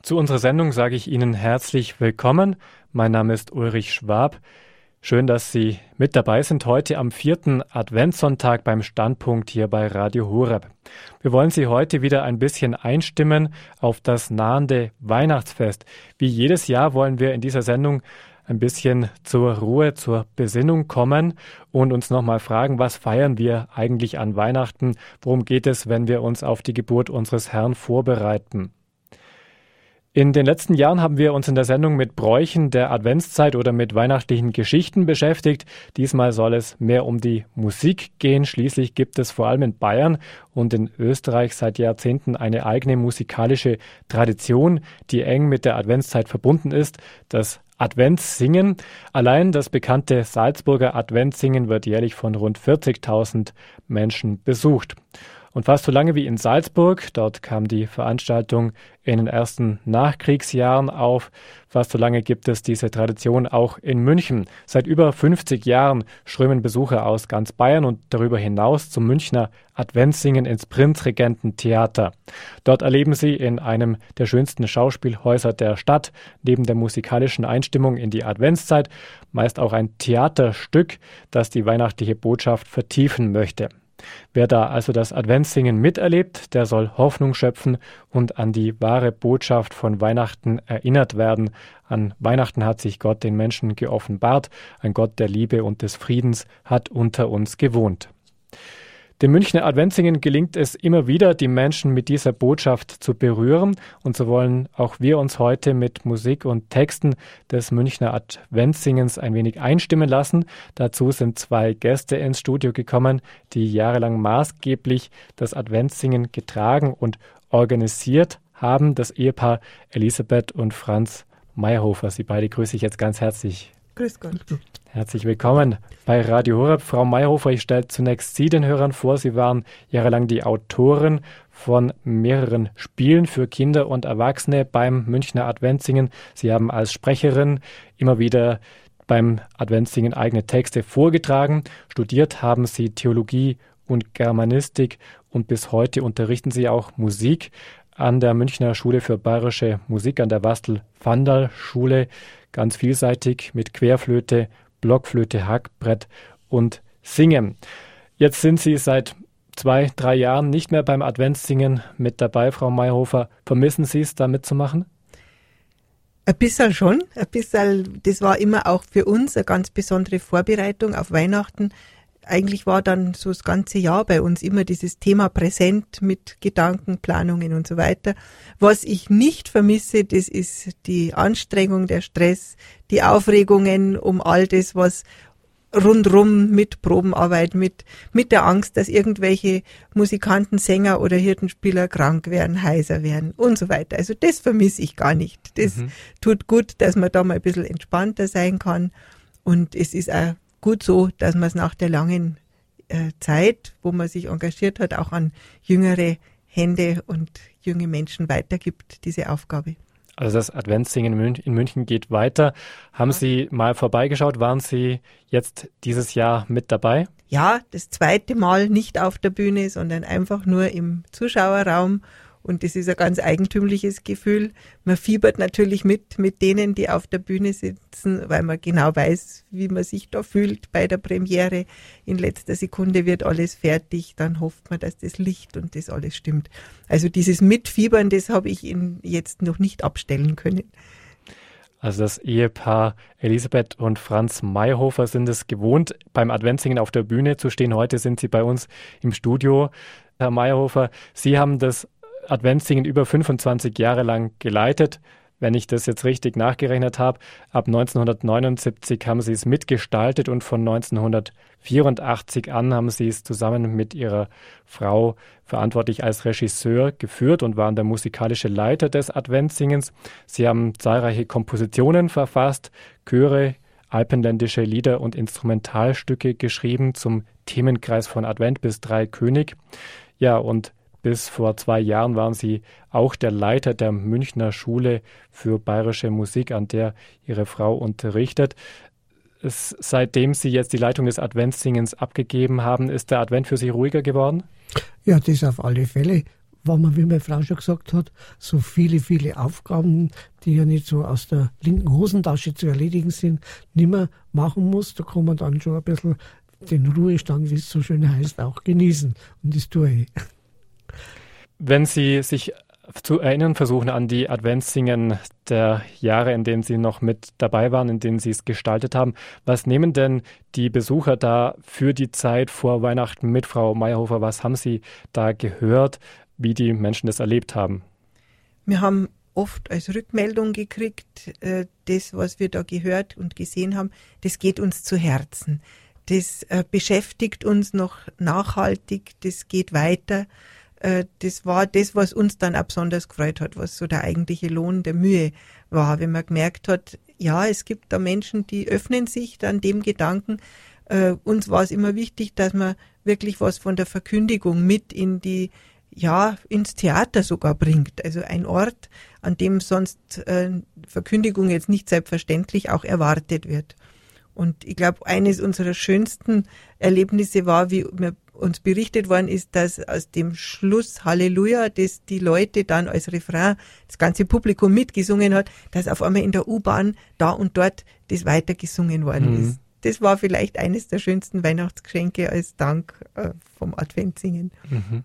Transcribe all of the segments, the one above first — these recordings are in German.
Zu unserer Sendung sage ich Ihnen herzlich willkommen. Mein Name ist Ulrich Schwab. Schön, dass Sie mit dabei sind heute am vierten Adventssonntag beim Standpunkt hier bei Radio Horeb. Wir wollen Sie heute wieder ein bisschen einstimmen auf das nahende Weihnachtsfest. Wie jedes Jahr wollen wir in dieser Sendung ein bisschen zur Ruhe, zur Besinnung kommen und uns nochmal fragen, was feiern wir eigentlich an Weihnachten? Worum geht es, wenn wir uns auf die Geburt unseres Herrn vorbereiten? In den letzten Jahren haben wir uns in der Sendung mit Bräuchen der Adventszeit oder mit weihnachtlichen Geschichten beschäftigt. Diesmal soll es mehr um die Musik gehen. Schließlich gibt es vor allem in Bayern und in Österreich seit Jahrzehnten eine eigene musikalische Tradition, die eng mit der Adventszeit verbunden ist. Das Adventssingen. Allein das bekannte Salzburger Adventssingen wird jährlich von rund 40.000 Menschen besucht. Und fast so lange wie in Salzburg, dort kam die Veranstaltung in den ersten Nachkriegsjahren auf, fast so lange gibt es diese Tradition auch in München. Seit über 50 Jahren strömen Besucher aus ganz Bayern und darüber hinaus zum Münchner Adventssingen ins Prinzregententheater. Dort erleben sie in einem der schönsten Schauspielhäuser der Stadt, neben der musikalischen Einstimmung in die Adventszeit, meist auch ein Theaterstück, das die weihnachtliche Botschaft vertiefen möchte. Wer da also das Adventssingen miterlebt, der soll Hoffnung schöpfen und an die wahre Botschaft von Weihnachten erinnert werden. An Weihnachten hat sich Gott den Menschen geoffenbart, ein Gott der Liebe und des Friedens hat unter uns gewohnt. Dem Münchner Adventssingen gelingt es immer wieder, die Menschen mit dieser Botschaft zu berühren. Und so wollen auch wir uns heute mit Musik und Texten des Münchner Adventssingens ein wenig einstimmen lassen. Dazu sind zwei Gäste ins Studio gekommen, die jahrelang maßgeblich das Adventssingen getragen und organisiert haben. Das Ehepaar Elisabeth und Franz Meyerhofer. Sie beide grüße ich jetzt ganz herzlich. Grüß Gott. Herzlich willkommen bei Radio Horeb. Frau Mayhofer, ich stelle zunächst Sie den Hörern vor. Sie waren jahrelang die Autorin von mehreren Spielen für Kinder und Erwachsene beim Münchner Adventssingen. Sie haben als Sprecherin immer wieder beim Adventssingen eigene Texte vorgetragen. Studiert haben Sie Theologie und Germanistik und bis heute unterrichten Sie auch Musik an der Münchner Schule für Bayerische Musik an der Wastel-Vandal-Schule. Ganz vielseitig mit Querflöte, Blockflöte, Hackbrett und Singen. Jetzt sind Sie seit zwei, drei Jahren nicht mehr beim Adventssingen mit dabei, Frau Mayhofer. Vermissen Sie es, da mitzumachen? Ein bisschen schon. Ein bisschen, das war immer auch für uns eine ganz besondere Vorbereitung auf Weihnachten, eigentlich war dann so das ganze Jahr bei uns immer dieses Thema präsent mit Gedanken, Planungen und so weiter. Was ich nicht vermisse, das ist die Anstrengung, der Stress, die Aufregungen um all das, was rundrum mit Probenarbeit, mit, mit der Angst, dass irgendwelche Musikanten, Sänger oder Hirtenspieler krank werden, heiser werden und so weiter. Also das vermisse ich gar nicht. Das mhm. tut gut, dass man da mal ein bisschen entspannter sein kann. Und es ist auch gut so, dass man es nach der langen äh, Zeit, wo man sich engagiert hat, auch an jüngere Hände und junge Menschen weitergibt, diese Aufgabe. Also das Adventssingen in München geht weiter. Haben Sie mal vorbeigeschaut? Waren Sie jetzt dieses Jahr mit dabei? Ja, das zweite Mal nicht auf der Bühne, sondern einfach nur im Zuschauerraum und das ist ein ganz eigentümliches Gefühl. Man fiebert natürlich mit, mit denen, die auf der Bühne sitzen, weil man genau weiß, wie man sich da fühlt bei der Premiere. In letzter Sekunde wird alles fertig, dann hofft man, dass das Licht und das alles stimmt. Also dieses Mitfiebern, das habe ich Ihnen jetzt noch nicht abstellen können. Also das Ehepaar Elisabeth und Franz Mayhofer sind es gewohnt, beim Adventsingen auf der Bühne zu stehen. Heute sind Sie bei uns im Studio. Herr Mayhofer, Sie haben das Adventssingen über 25 Jahre lang geleitet. Wenn ich das jetzt richtig nachgerechnet habe, ab 1979 haben sie es mitgestaltet und von 1984 an haben sie es zusammen mit ihrer Frau verantwortlich als Regisseur geführt und waren der musikalische Leiter des Adventsingens. Sie haben zahlreiche Kompositionen verfasst, Chöre, alpenländische Lieder und Instrumentalstücke geschrieben zum Themenkreis von Advent bis Drei König. Ja, und bis vor zwei Jahren waren Sie auch der Leiter der Münchner Schule für bayerische Musik, an der Ihre Frau unterrichtet. Es, seitdem Sie jetzt die Leitung des Adventssingens abgegeben haben, ist der Advent für Sie ruhiger geworden? Ja, das auf alle Fälle. weil man, wie meine Frau schon gesagt hat, so viele, viele Aufgaben, die ja nicht so aus der linken Hosentasche zu erledigen sind, nicht mehr machen muss. Da kann man dann schon ein bisschen den Ruhestand, wie es so schön heißt, auch genießen. Und das tue ich. Wenn Sie sich zu erinnern versuchen an die Adventssingen der Jahre, in denen Sie noch mit dabei waren, in denen Sie es gestaltet haben. Was nehmen denn die Besucher da für die Zeit vor Weihnachten mit, Frau Meyerhofer? Was haben Sie da gehört, wie die Menschen das erlebt haben? Wir haben oft als Rückmeldung gekriegt, äh, das, was wir da gehört und gesehen haben, das geht uns zu Herzen. Das äh, beschäftigt uns noch nachhaltig, das geht weiter. Äh, das war das, was uns dann auch besonders gefreut hat, was so der eigentliche Lohn der Mühe war, wenn man gemerkt hat, ja, es gibt da Menschen, die öffnen sich dann dem Gedanken. Äh, uns war es immer wichtig, dass man wirklich was von der Verkündigung mit in die ja, ins Theater sogar bringt. Also ein Ort, an dem sonst äh, Verkündigung jetzt nicht selbstverständlich auch erwartet wird. Und ich glaube, eines unserer schönsten Erlebnisse war, wie wir uns berichtet worden ist, dass aus dem Schluss Halleluja, das die Leute dann als Refrain, das ganze Publikum mitgesungen hat, dass auf einmal in der U-Bahn da und dort das weitergesungen worden mhm. ist. Das war vielleicht eines der schönsten Weihnachtsgeschenke als Dank äh, vom Adventsingen. Mhm.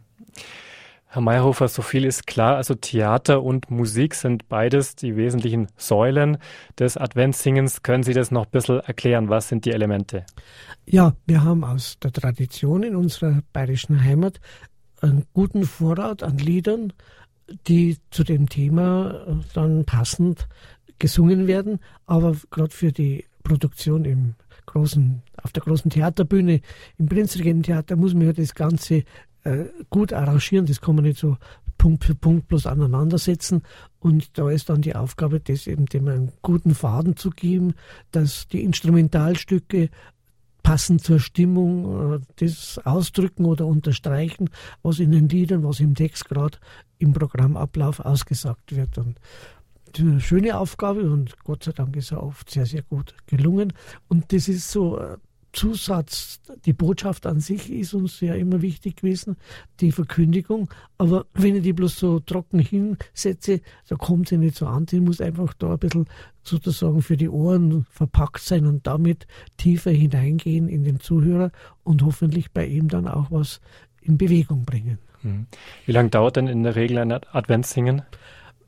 Herr Meyerhofer, so viel ist klar. Also Theater und Musik sind beides die wesentlichen Säulen des Adventssingens. Können Sie das noch ein bisschen erklären? Was sind die Elemente? Ja, wir haben aus der Tradition in unserer bayerischen Heimat einen guten Vorrat an Liedern, die zu dem Thema äh, dann passend gesungen werden. Aber gerade für die Produktion im großen, auf der großen Theaterbühne, im Prinzregententheater muss man ja das Ganze äh, gut arrangieren. Das kann man nicht so Punkt für Punkt bloß aneinandersetzen. Und da ist dann die Aufgabe, das eben dem einen guten Faden zu geben, dass die Instrumentalstücke passend zur Stimmung äh, das ausdrücken oder unterstreichen, was in den Liedern, was im Text gerade im Programmablauf ausgesagt wird. Und eine schöne Aufgabe und Gott sei Dank ist er oft sehr, sehr gut gelungen. Und das ist so äh, Zusatz, die Botschaft an sich ist uns ja immer wichtig gewesen, die Verkündigung. Aber wenn ich die bloß so trocken hinsetze, da kommt sie nicht so an. Sie muss einfach da ein bisschen sozusagen für die Ohren verpackt sein und damit tiefer hineingehen in den Zuhörer und hoffentlich bei ihm dann auch was in Bewegung bringen. Hm. Wie lange dauert denn in der Regel ein Adventssingen?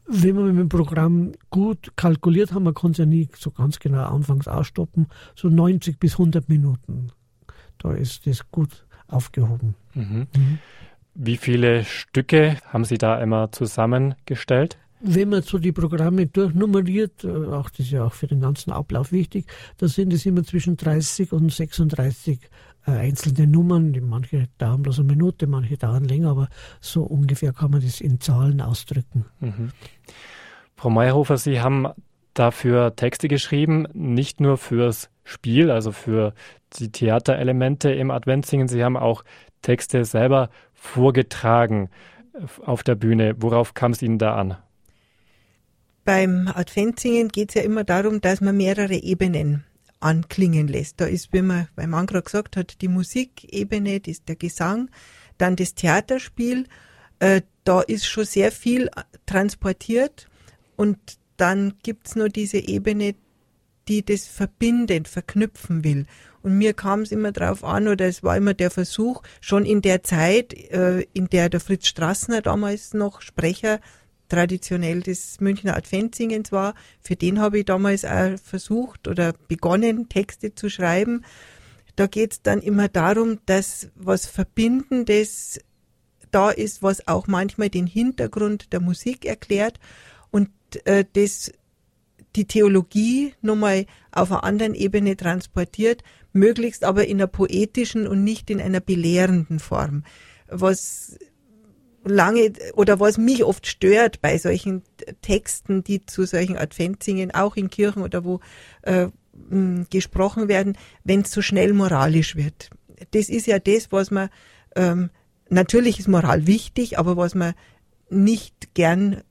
Wenn wir mit dem Programm gut kalkuliert haben, man kann es ja nie so ganz genau anfangs ausstoppen, so 90 bis 100 Minuten. Da ist das gut aufgehoben. Mhm. Mhm. Wie viele Stücke haben Sie da immer zusammengestellt? Wenn man so die Programme durchnummeriert, äh, auch das ist ja auch für den ganzen Ablauf wichtig, da sind es immer zwischen 30 und 36 äh, einzelne Nummern. Manche dauern bloß eine Minute, manche dauern länger, aber so ungefähr kann man das in Zahlen ausdrücken. Mhm. Frau Meyerhofer, Sie haben dafür Texte geschrieben, nicht nur fürs Spiel, also für die Theaterelemente im Adventsingen. Sie haben auch Texte selber vorgetragen auf der Bühne. Worauf kam es Ihnen da an? Beim Adventsingen geht es ja immer darum, dass man mehrere Ebenen anklingen lässt. Da ist, wie man beim Mann gerade gesagt hat, die Musikebene, das ist der Gesang, dann das Theaterspiel. Äh, da ist schon sehr viel transportiert und dann gibt's nur diese Ebene, die das verbindend, verknüpfen will. Und mir kam es immer drauf an, oder es war immer der Versuch, schon in der Zeit, äh, in der der Fritz Strassner damals noch Sprecher traditionell des Münchner Adventsingens war. Für den habe ich damals auch versucht oder begonnen, Texte zu schreiben. Da geht es dann immer darum, dass was Verbindendes da ist, was auch manchmal den Hintergrund der Musik erklärt und äh, das die Theologie nochmal auf einer anderen Ebene transportiert, möglichst aber in einer poetischen und nicht in einer belehrenden Form. Was lange oder was mich oft stört bei solchen Texten, die zu solchen Adventsingen auch in Kirchen oder wo äh, gesprochen werden, wenn es so schnell moralisch wird. Das ist ja das, was man ähm, natürlich ist Moral wichtig, aber was man nicht gern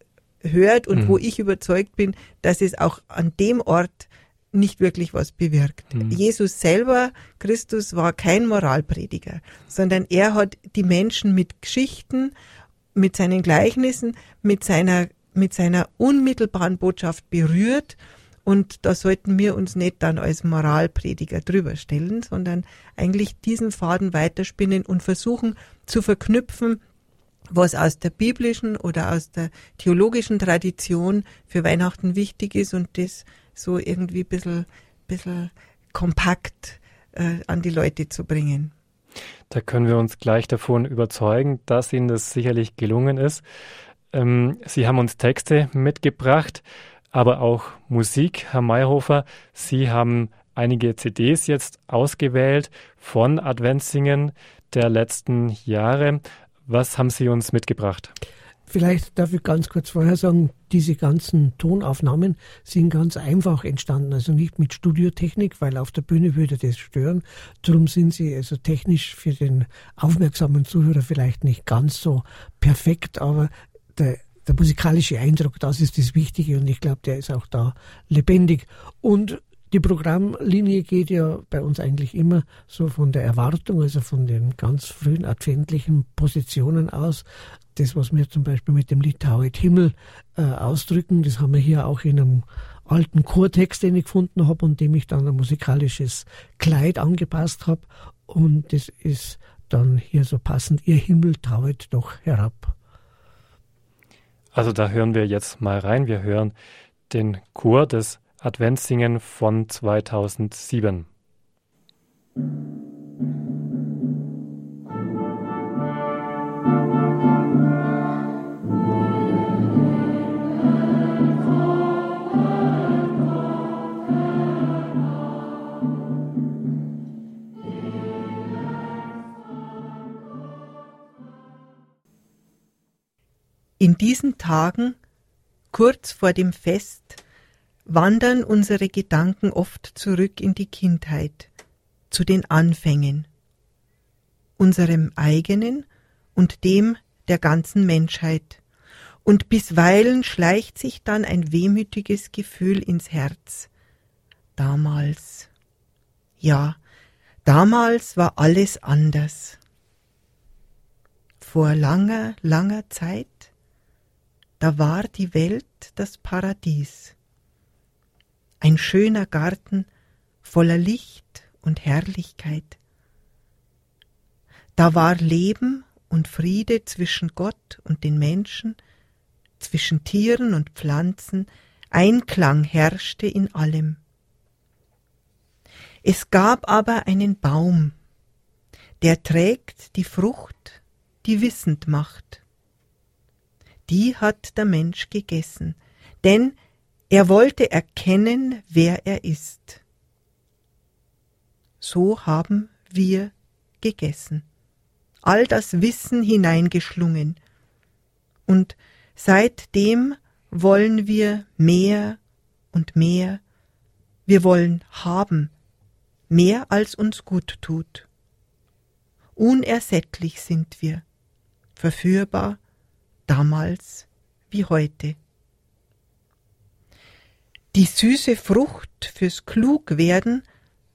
hört und mhm. wo ich überzeugt bin, dass es auch an dem Ort nicht wirklich was bewirkt. Mhm. Jesus selber, Christus, war kein Moralprediger, sondern er hat die Menschen mit Geschichten mit seinen Gleichnissen, mit seiner, mit seiner unmittelbaren Botschaft berührt. Und da sollten wir uns nicht dann als Moralprediger drüber stellen, sondern eigentlich diesen Faden weiterspinnen und versuchen zu verknüpfen, was aus der biblischen oder aus der theologischen Tradition für Weihnachten wichtig ist und das so irgendwie ein bisschen, bisschen kompakt äh, an die Leute zu bringen. Da können wir uns gleich davon überzeugen, dass Ihnen das sicherlich gelungen ist. Ähm, Sie haben uns Texte mitgebracht, aber auch Musik, Herr Mayhofer. Sie haben einige CDs jetzt ausgewählt von Adventssingen der letzten Jahre. Was haben Sie uns mitgebracht? Vielleicht darf ich ganz kurz vorher sagen, diese ganzen Tonaufnahmen sind ganz einfach entstanden, also nicht mit Studiotechnik, weil auf der Bühne würde das stören. Darum sind sie also technisch für den aufmerksamen Zuhörer vielleicht nicht ganz so perfekt, aber der, der musikalische Eindruck, das ist das Wichtige und ich glaube, der ist auch da lebendig. Und die Programmlinie geht ja bei uns eigentlich immer so von der Erwartung, also von den ganz frühen adventlichen Positionen aus. Das, was wir zum Beispiel mit dem Lied Tauet Himmel äh, ausdrücken, das haben wir hier auch in einem alten Chortext, den ich gefunden habe und dem ich dann ein musikalisches Kleid angepasst habe. Und das ist dann hier so passend, ihr Himmel tauet doch herab. Also da hören wir jetzt mal rein. Wir hören den Chor des Adventssingen von 2007. In diesen Tagen, kurz vor dem Fest, wandern unsere Gedanken oft zurück in die Kindheit, zu den Anfängen, unserem eigenen und dem der ganzen Menschheit, und bisweilen schleicht sich dann ein wehmütiges Gefühl ins Herz. Damals. Ja, damals war alles anders. Vor langer, langer Zeit, da war die Welt das Paradies ein schöner Garten voller Licht und Herrlichkeit. Da war Leben und Friede zwischen Gott und den Menschen, zwischen Tieren und Pflanzen, Einklang herrschte in allem. Es gab aber einen Baum, der trägt die Frucht, die wissend macht. Die hat der Mensch gegessen, denn er wollte erkennen, wer er ist. So haben wir gegessen, all das Wissen hineingeschlungen, und seitdem wollen wir mehr und mehr, wir wollen haben, mehr als uns gut tut. Unersättlich sind wir, verführbar, damals wie heute. Die süße Frucht fürs Klugwerden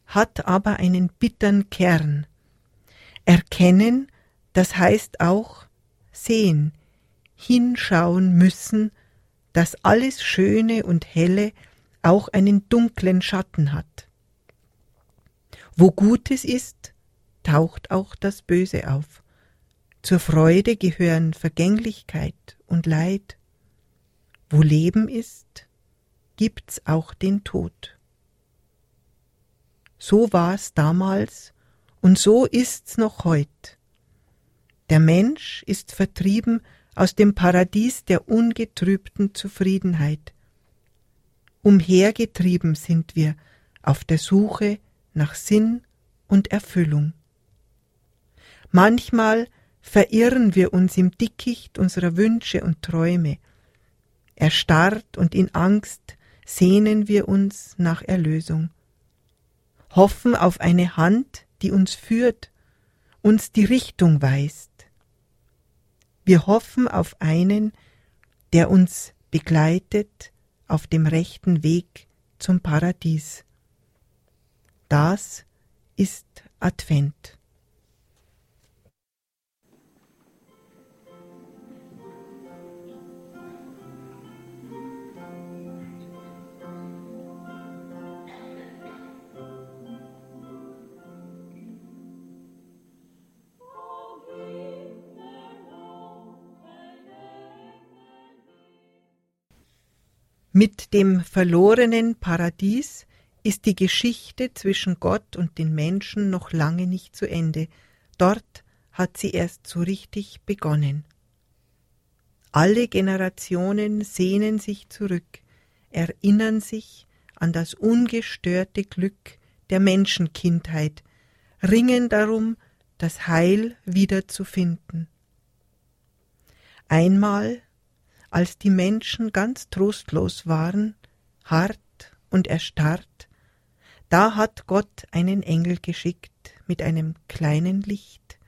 hat aber einen bittern Kern. Erkennen, das heißt auch sehen, hinschauen müssen, dass alles Schöne und Helle auch einen dunklen Schatten hat. Wo Gutes ist, taucht auch das Böse auf. Zur Freude gehören Vergänglichkeit und Leid. Wo Leben ist, gibt's auch den Tod. So war's damals und so ist's noch heut. Der Mensch ist vertrieben aus dem Paradies der ungetrübten Zufriedenheit. Umhergetrieben sind wir auf der Suche nach Sinn und Erfüllung. Manchmal verirren wir uns im Dickicht unserer Wünsche und Träume. Erstarrt und in Angst sehnen wir uns nach Erlösung, hoffen auf eine Hand, die uns führt, uns die Richtung weist. Wir hoffen auf einen, der uns begleitet auf dem rechten Weg zum Paradies. Das ist Advent. Mit dem verlorenen Paradies ist die Geschichte zwischen Gott und den Menschen noch lange nicht zu Ende. Dort hat sie erst so richtig begonnen. Alle Generationen sehnen sich zurück, erinnern sich an das ungestörte Glück der Menschenkindheit, ringen darum, das Heil wiederzufinden. Einmal, als die Menschen ganz trostlos waren, hart und erstarrt, da hat Gott einen Engel geschickt mit einem kleinen Licht.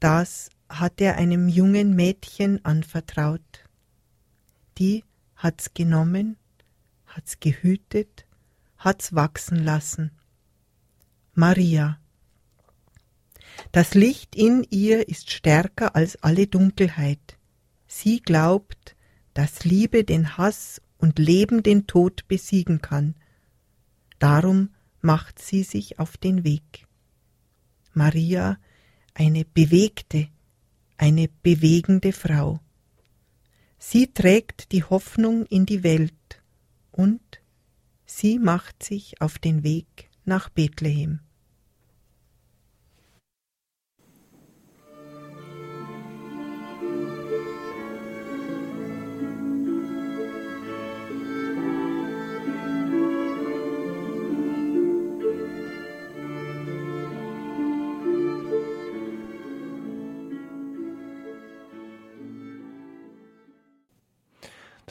Das hat er einem jungen Mädchen anvertraut. Die hat's genommen, hat's gehütet, hat's wachsen lassen. Maria. Das Licht in ihr ist stärker als alle Dunkelheit. Sie glaubt, dass Liebe den Hass und Leben den Tod besiegen kann. Darum macht sie sich auf den Weg. Maria, eine bewegte, eine bewegende Frau. Sie trägt die Hoffnung in die Welt und sie macht sich auf den Weg nach Bethlehem.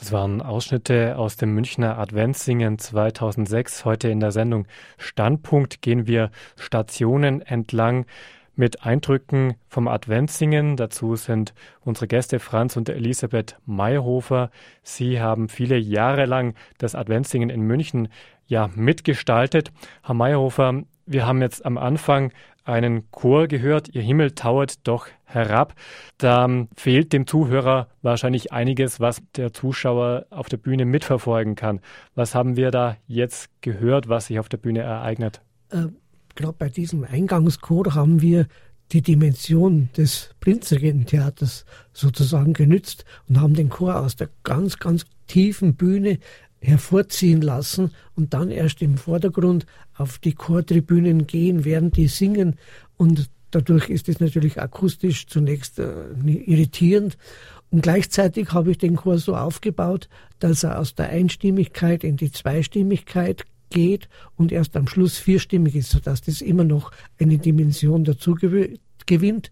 Das waren Ausschnitte aus dem Münchner Adventssingen 2006. Heute in der Sendung Standpunkt gehen wir Stationen entlang mit Eindrücken vom Adventssingen. Dazu sind unsere Gäste Franz und Elisabeth Mayhofer. Sie haben viele Jahre lang das Adventssingen in München ja mitgestaltet. Herr Mayhofer, wir haben jetzt am Anfang einen Chor gehört, Ihr Himmel tauert doch herab. Da fehlt dem Zuhörer wahrscheinlich einiges, was der Zuschauer auf der Bühne mitverfolgen kann. Was haben wir da jetzt gehört, was sich auf der Bühne ereignet? Äh, Gerade bei diesem Eingangschor haben wir die Dimension des Prinzregententheaters sozusagen genützt und haben den Chor aus der ganz, ganz tiefen Bühne hervorziehen lassen und dann erst im Vordergrund auf die Chortribünen gehen, während die singen. Und dadurch ist es natürlich akustisch zunächst äh, irritierend. Und gleichzeitig habe ich den Chor so aufgebaut, dass er aus der Einstimmigkeit in die Zweistimmigkeit geht und erst am Schluss vierstimmig ist, sodass das immer noch eine Dimension dazu gewinnt.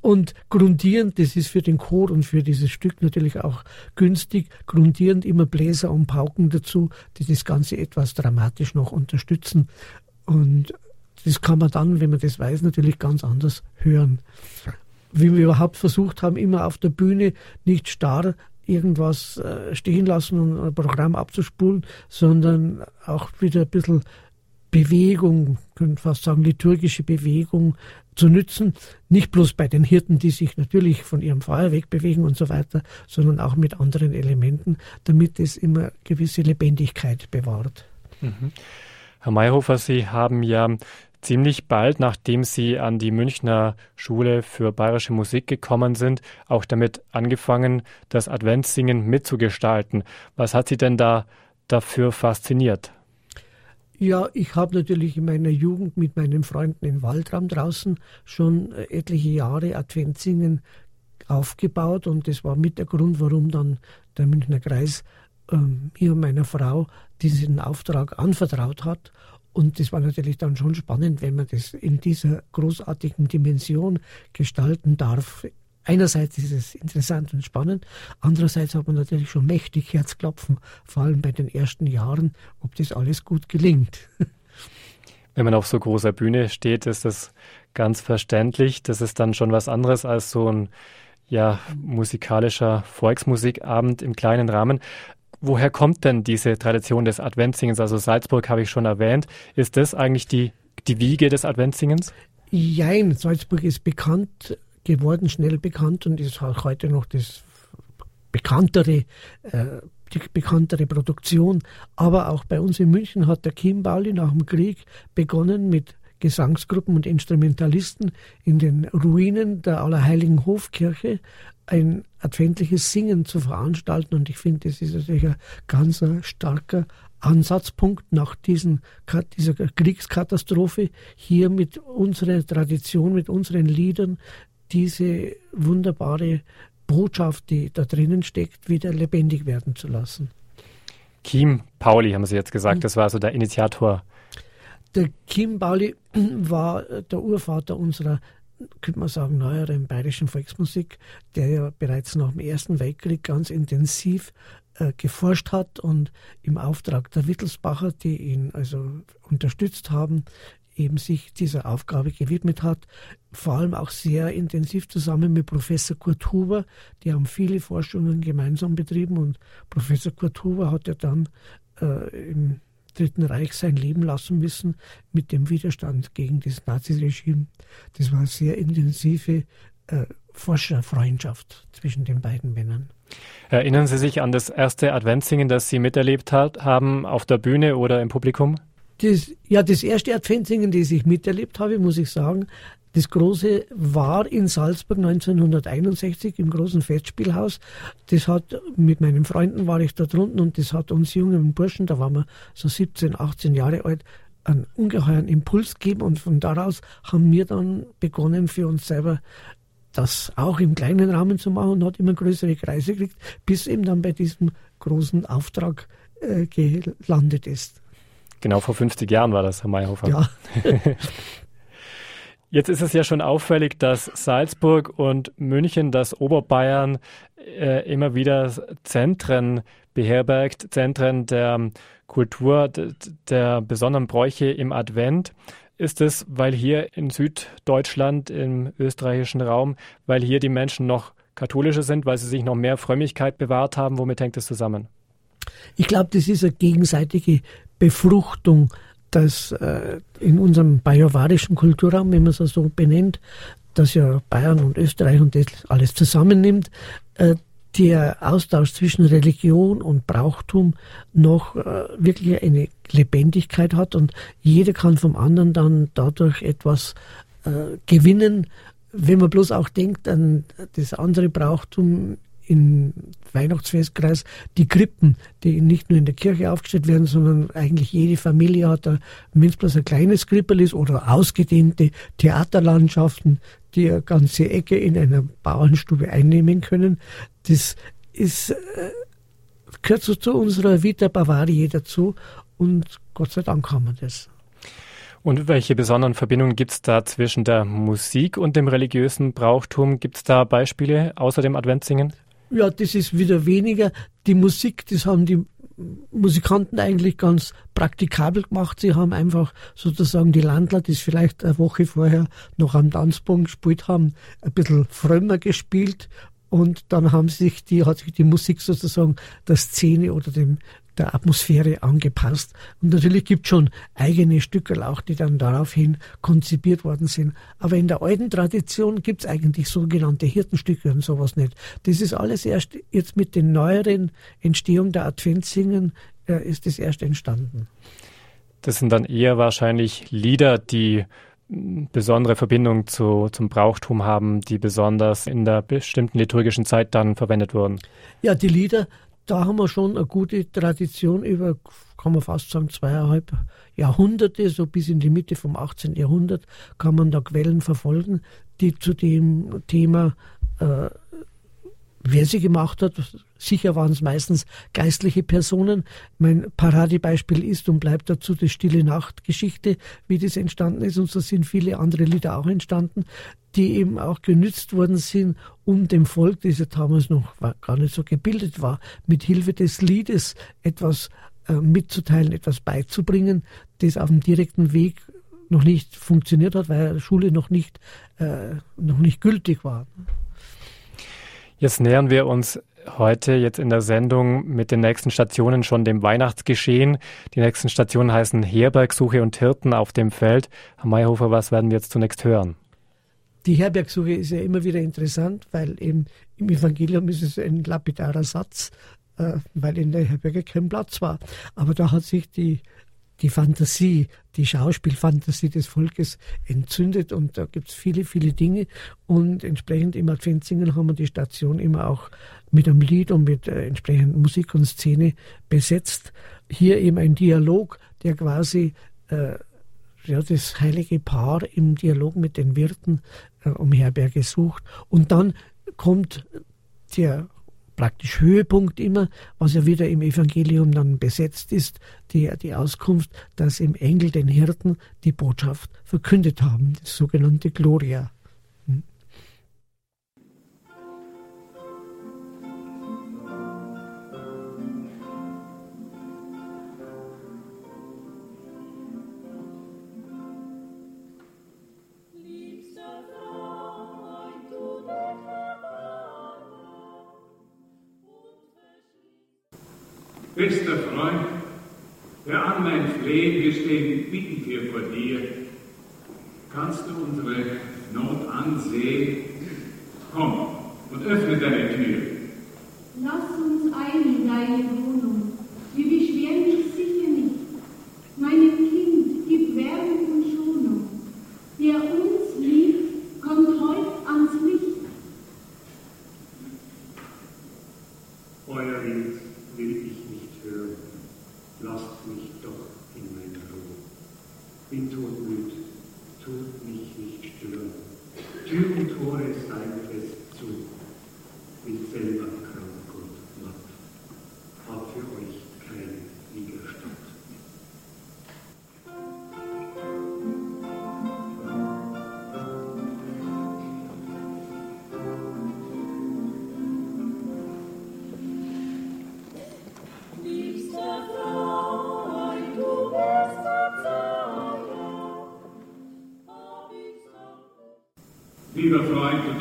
Und grundierend, das ist für den Chor und für dieses Stück natürlich auch günstig, grundierend immer Bläser und Pauken dazu, die das Ganze etwas dramatisch noch unterstützen. Und das kann man dann, wenn man das weiß, natürlich ganz anders hören. Wie wir überhaupt versucht haben, immer auf der Bühne nicht starr irgendwas äh, stehen lassen und ein Programm abzuspulen, sondern auch wieder ein bisschen Bewegung, können fast sagen liturgische Bewegung zu nützen. Nicht bloß bei den Hirten, die sich natürlich von ihrem Feuerweg bewegen und so weiter, sondern auch mit anderen Elementen, damit es immer gewisse Lebendigkeit bewahrt. Mhm. Herr Mayhofer, Sie haben ja ziemlich bald, nachdem Sie an die Münchner Schule für bayerische Musik gekommen sind, auch damit angefangen, das Adventssingen mitzugestalten. Was hat Sie denn da dafür fasziniert? Ja, ich habe natürlich in meiner Jugend mit meinen Freunden in Waldraum draußen schon äh, etliche Jahre Adventsingen aufgebaut und das war mit der Grund, warum dann der Münchner Kreis ähm, mir und meiner Frau diesen Auftrag anvertraut hat. Und das war natürlich dann schon spannend, wenn man das in dieser großartigen Dimension gestalten darf, einerseits ist es interessant und spannend, andererseits hat man natürlich schon mächtig Herzklopfen, vor allem bei den ersten Jahren, ob das alles gut gelingt. Wenn man auf so großer Bühne steht, ist das ganz verständlich. Das ist dann schon was anderes als so ein ja, musikalischer Volksmusikabend im kleinen Rahmen. Woher kommt denn diese Tradition des Adventsingens? Also Salzburg habe ich schon erwähnt. Ist das eigentlich die, die Wiege des Adventsingens? Jein, Salzburg ist bekannt geworden, schnell bekannt und ist auch heute noch das bekanntere, äh, die bekanntere Produktion. Aber auch bei uns in München hat der Kim Bauli nach dem Krieg begonnen mit Gesangsgruppen und Instrumentalisten in den Ruinen der Allerheiligen Hofkirche ein adventliches Singen zu veranstalten. Und ich finde, das ist natürlich ein ganz starker Ansatzpunkt nach diesen, dieser Kriegskatastrophe, hier mit unserer Tradition, mit unseren Liedern diese wunderbare Botschaft, die da drinnen steckt, wieder lebendig werden zu lassen. Kim Pauli, haben Sie jetzt gesagt, hm. das war so der Initiator. Der Kim Pauli war der Urvater unserer könnte man sagen, neueren bayerischen Volksmusik, der ja bereits nach dem Ersten Weltkrieg ganz intensiv äh, geforscht hat und im Auftrag der Wittelsbacher, die ihn also unterstützt haben, eben sich dieser Aufgabe gewidmet hat, vor allem auch sehr intensiv zusammen mit Professor Kurt Huber. Die haben viele Forschungen gemeinsam betrieben und Professor Kurt Huber hat ja dann äh, im Dritten Reich sein Leben lassen müssen mit dem Widerstand gegen das Naziregime. Das war eine sehr intensive äh, Forscherfreundschaft zwischen den beiden Männern. Erinnern Sie sich an das erste Adventssingen, das Sie miterlebt hat, haben auf der Bühne oder im Publikum? Das, ja, das erste Adventssingen, das ich miterlebt habe, muss ich sagen, das große war in Salzburg 1961 im großen Festspielhaus. Das hat, mit meinen Freunden war ich da drunten und das hat uns jungen Burschen, da waren wir so 17, 18 Jahre alt, einen ungeheuren Impuls gegeben und von daraus haben wir dann begonnen für uns selber das auch im kleinen Rahmen zu machen und hat immer größere Kreise gekriegt, bis eben dann bei diesem großen Auftrag äh, gelandet ist. Genau vor 50 Jahren war das, Herr Mayhofer. Ja. Jetzt ist es ja schon auffällig, dass Salzburg und München, das Oberbayern, äh, immer wieder Zentren beherbergt, Zentren der Kultur, der besonderen Bräuche im Advent. Ist es, weil hier in Süddeutschland, im österreichischen Raum, weil hier die Menschen noch katholischer sind, weil sie sich noch mehr Frömmigkeit bewahrt haben? Womit hängt es zusammen? Ich glaube, das ist eine gegenseitige Befruchtung dass äh, in unserem bajuwarischen Kulturraum, wenn man es so benennt, das ja Bayern und Österreich und das alles zusammennimmt, äh, der Austausch zwischen Religion und Brauchtum noch äh, wirklich eine Lebendigkeit hat und jeder kann vom anderen dann dadurch etwas äh, gewinnen. Wenn man bloß auch denkt an das andere Brauchtum im Weihnachtsfestkreis die Krippen, die nicht nur in der Kirche aufgestellt werden, sondern eigentlich jede Familie hat, wenn es bloß ein kleines Krippel ist oder ausgedehnte Theaterlandschaften, die eine ganze Ecke in einer Bauernstube einnehmen können. Das ist, äh, gehört so zu unserer Vita Bavaria dazu und Gott sei Dank haben wir das. Und welche besonderen Verbindungen gibt es da zwischen der Musik und dem religiösen Brauchtum? Gibt es da Beispiele außer dem Adventssingen? Ja, das ist wieder weniger. Die Musik, das haben die Musikanten eigentlich ganz praktikabel gemacht. Sie haben einfach sozusagen die Landler, die es vielleicht eine Woche vorher noch am Tanzbogen gespielt haben, ein bisschen frömmer gespielt und dann haben sich die, hat sich die Musik sozusagen der Szene oder dem der Atmosphäre angepasst. Und natürlich gibt es schon eigene Stücke auch, die dann daraufhin konzipiert worden sind. Aber in der alten Tradition gibt es eigentlich sogenannte Hirtenstücke und sowas nicht. Das ist alles erst jetzt mit den neueren Entstehungen der Adventssingen äh, ist das erst entstanden. Das sind dann eher wahrscheinlich Lieder, die besondere Verbindung zu, zum Brauchtum haben, die besonders in der bestimmten liturgischen Zeit dann verwendet wurden. Ja, die Lieder da haben wir schon eine gute Tradition über, kann man fast sagen, zweieinhalb Jahrhunderte, so bis in die Mitte vom 18. Jahrhundert, kann man da Quellen verfolgen, die zu dem Thema äh, wer sie gemacht hat. Sicher waren es meistens geistliche Personen. Mein Paradebeispiel ist und bleibt dazu die Stille Nacht Geschichte, wie das entstanden ist. Und so sind viele andere Lieder auch entstanden, die eben auch genützt worden sind, um dem Volk, das ja damals noch gar nicht so gebildet war, mit Hilfe des Liedes etwas äh, mitzuteilen, etwas beizubringen, das auf dem direkten Weg noch nicht funktioniert hat, weil Schule noch nicht, äh, noch nicht gültig war. Jetzt nähern wir uns heute jetzt in der Sendung mit den nächsten Stationen schon dem Weihnachtsgeschehen. Die nächsten Stationen heißen Herbergsuche und Hirten auf dem Feld. Herr Mayhofer, was werden wir jetzt zunächst hören? Die Herbergsuche ist ja immer wieder interessant, weil eben im Evangelium ist es ein lapidarer Satz, äh, weil in der Herberge kein Platz war. Aber da hat sich die die Fantasie, die Schauspielfantasie des Volkes entzündet und da gibt es viele, viele Dinge und entsprechend im Adventsingen haben wir die Station immer auch mit einem Lied und mit äh, entsprechend Musik und Szene besetzt. Hier eben ein Dialog, der quasi äh, ja, das heilige Paar im Dialog mit den Wirten äh, um Herberge sucht und dann kommt der praktisch Höhepunkt immer, was ja wieder im Evangelium dann besetzt ist, die, die Auskunft, dass im Engel den Hirten die Botschaft verkündet haben, das sogenannte Gloria. Bester Freund, hör an mein Flehen, wir stehen bittend hier vor dir. Kannst du unsere Not ansehen? Komm und öffne deine Tür. Lass uns ein in deine Wohnung.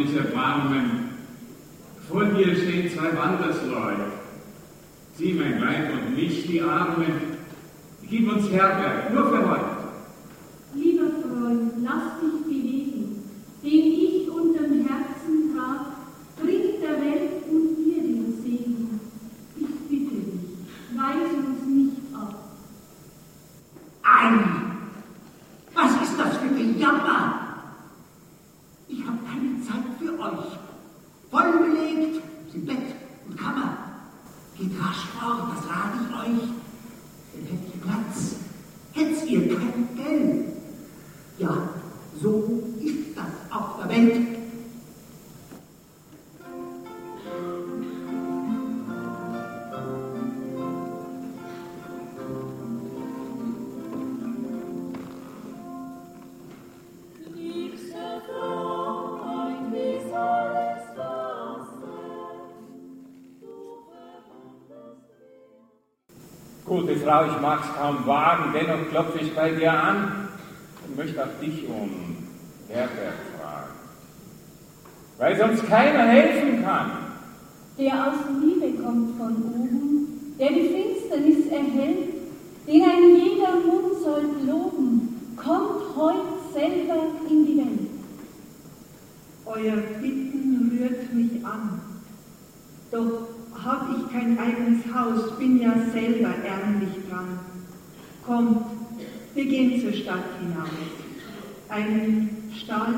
Freund, du Gute Frau, ich mag's kaum wagen, dennoch klopfe ich bei dir an und möchte auch dich um Herberg fragen. Weil sonst keiner helfen kann. Der aus Liebe kommt von oben, der die Finsternis erhält, den ein jeder Mund soll loben, kommt heut selber in die Welt. Euer Bitten rührt mich an. Doch hab ich kein eigenes Haus, bin ja selber ärmlich dran. Kommt, wir gehen zur Stadt hinaus. Einen Stall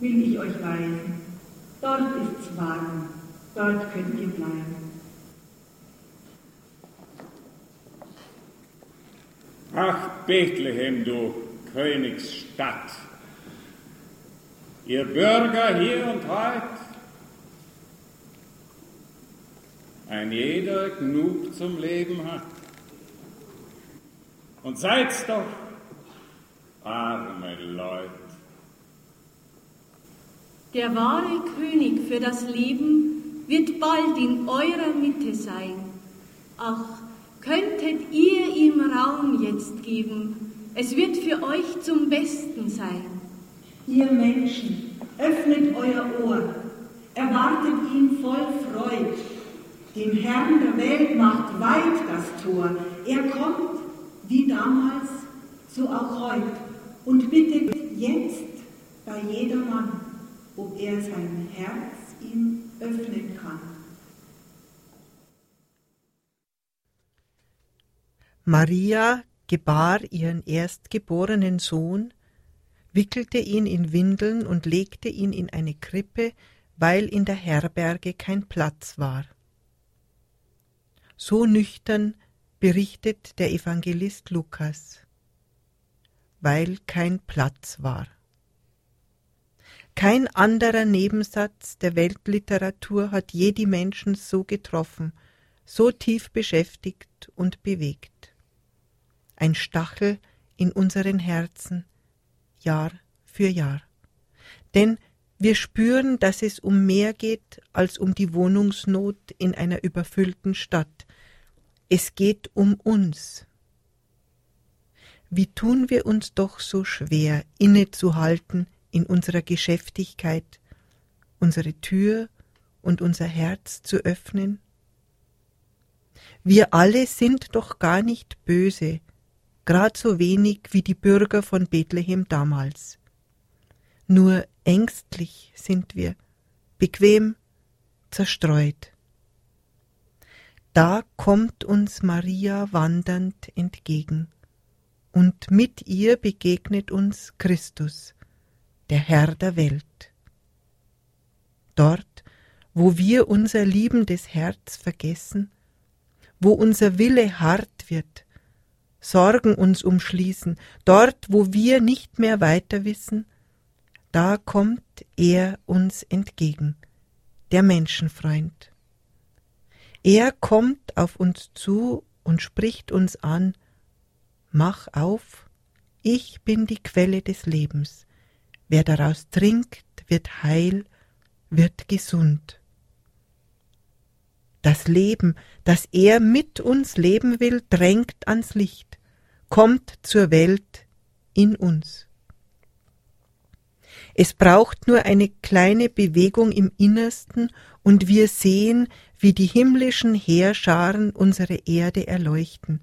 will ich euch weisen. Dort ist's warm, dort könnt ihr bleiben. Ach, Bethlehem, du Königsstadt, ihr Bürger hier und heut, ein jeder genug zum Leben hat. Und seid's doch, arme Leute. Der wahre König für das Leben wird bald in eurer Mitte sein. Ach, könntet ihr ihm Raum jetzt geben, es wird für euch zum Besten sein. Ihr Menschen, öffnet euer Ohr, erwartet ihn voll Freud. Dem Herrn der Welt macht weit das Tor. Er kommt, wie damals, so auch heut, und bittet jetzt bei jedermann, ob er sein Herz ihm öffnen kann. Maria gebar ihren erstgeborenen Sohn, wickelte ihn in Windeln und legte ihn in eine Krippe, weil in der Herberge kein Platz war. So nüchtern berichtet der Evangelist Lukas, weil kein Platz war. Kein anderer Nebensatz der Weltliteratur hat je die Menschen so getroffen, so tief beschäftigt und bewegt. Ein Stachel in unseren Herzen, Jahr für Jahr. Denn wir spüren, dass es um mehr geht als um die Wohnungsnot in einer überfüllten Stadt. Es geht um uns. Wie tun wir uns doch so schwer, innezuhalten in unserer Geschäftigkeit, unsere Tür und unser Herz zu öffnen? Wir alle sind doch gar nicht böse, grad so wenig wie die Bürger von Bethlehem damals. Nur ängstlich sind wir, bequem, zerstreut. Da kommt uns Maria wandernd entgegen, und mit ihr begegnet uns Christus, der Herr der Welt. Dort, wo wir unser liebendes Herz vergessen, wo unser Wille hart wird, Sorgen uns umschließen, dort, wo wir nicht mehr weiter wissen, da kommt er uns entgegen, der Menschenfreund. Er kommt auf uns zu und spricht uns an, Mach auf, ich bin die Quelle des Lebens, wer daraus trinkt, wird heil, wird gesund. Das Leben, das er mit uns leben will, drängt ans Licht, kommt zur Welt in uns. Es braucht nur eine kleine Bewegung im Innersten und wir sehen, wie die himmlischen Heerscharen unsere Erde erleuchten.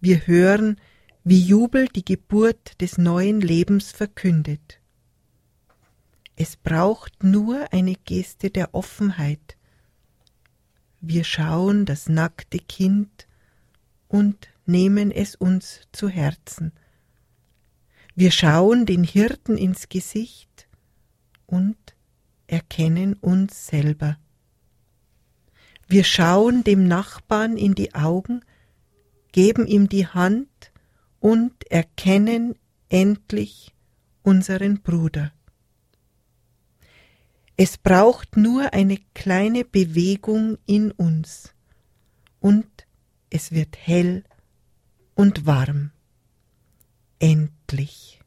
Wir hören, wie Jubel die Geburt des neuen Lebens verkündet. Es braucht nur eine Geste der Offenheit. Wir schauen das nackte Kind und nehmen es uns zu Herzen. Wir schauen den Hirten ins Gesicht und erkennen uns selber. Wir schauen dem Nachbarn in die Augen, geben ihm die Hand und erkennen endlich unseren Bruder. Es braucht nur eine kleine Bewegung in uns und es wird hell und warm endlich.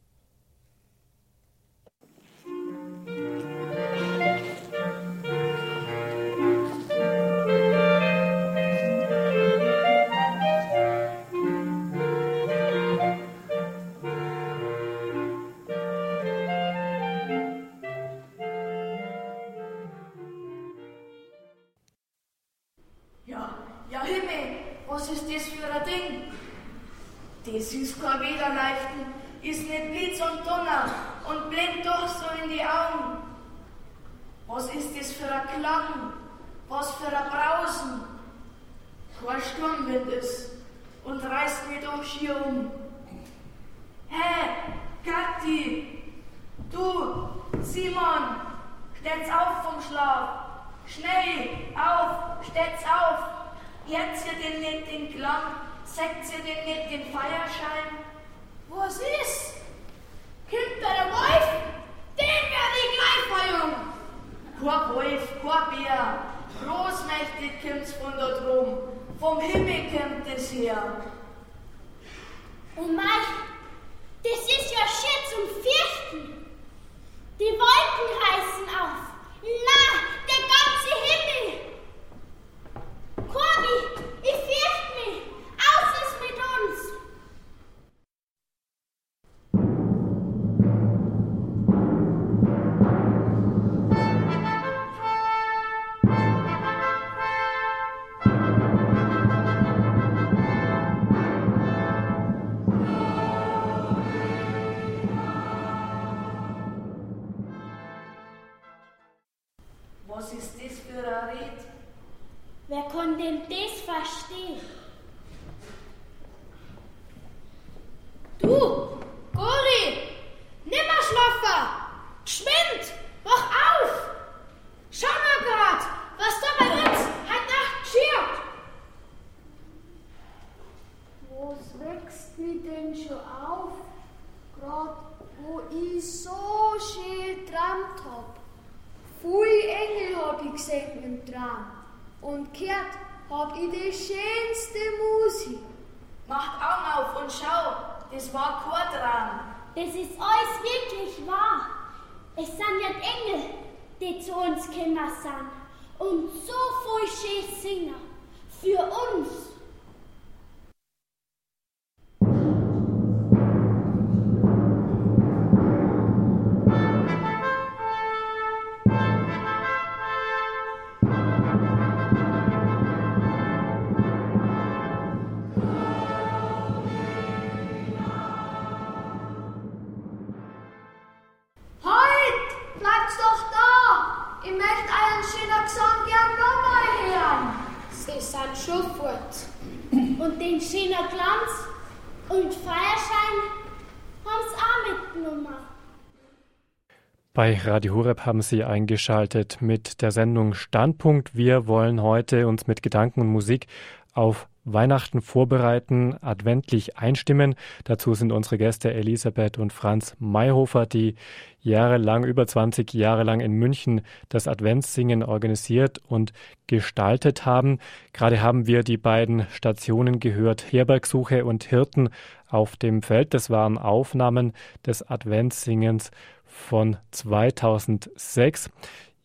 Radio Horeb haben Sie eingeschaltet mit der Sendung Standpunkt. Wir wollen heute uns mit Gedanken und Musik auf Weihnachten vorbereiten, adventlich einstimmen. Dazu sind unsere Gäste Elisabeth und Franz Mayhofer, die jahrelang, über 20 Jahre lang in München das Adventssingen organisiert und gestaltet haben. Gerade haben wir die beiden Stationen gehört, Herbergsuche und Hirten auf dem Feld. Das waren Aufnahmen des Adventssingens von 2006.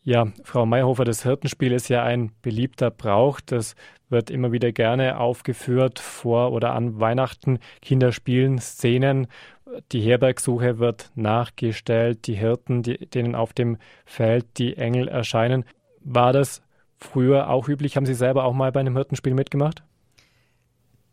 Ja, Frau Mayhofer, das Hirtenspiel ist ja ein beliebter Brauch. Das wird immer wieder gerne aufgeführt vor oder an Weihnachten. Kinder spielen Szenen. Die Herbergsuche wird nachgestellt. Die Hirten, die, denen auf dem Feld die Engel erscheinen. War das früher auch üblich? Haben Sie selber auch mal bei einem Hirtenspiel mitgemacht?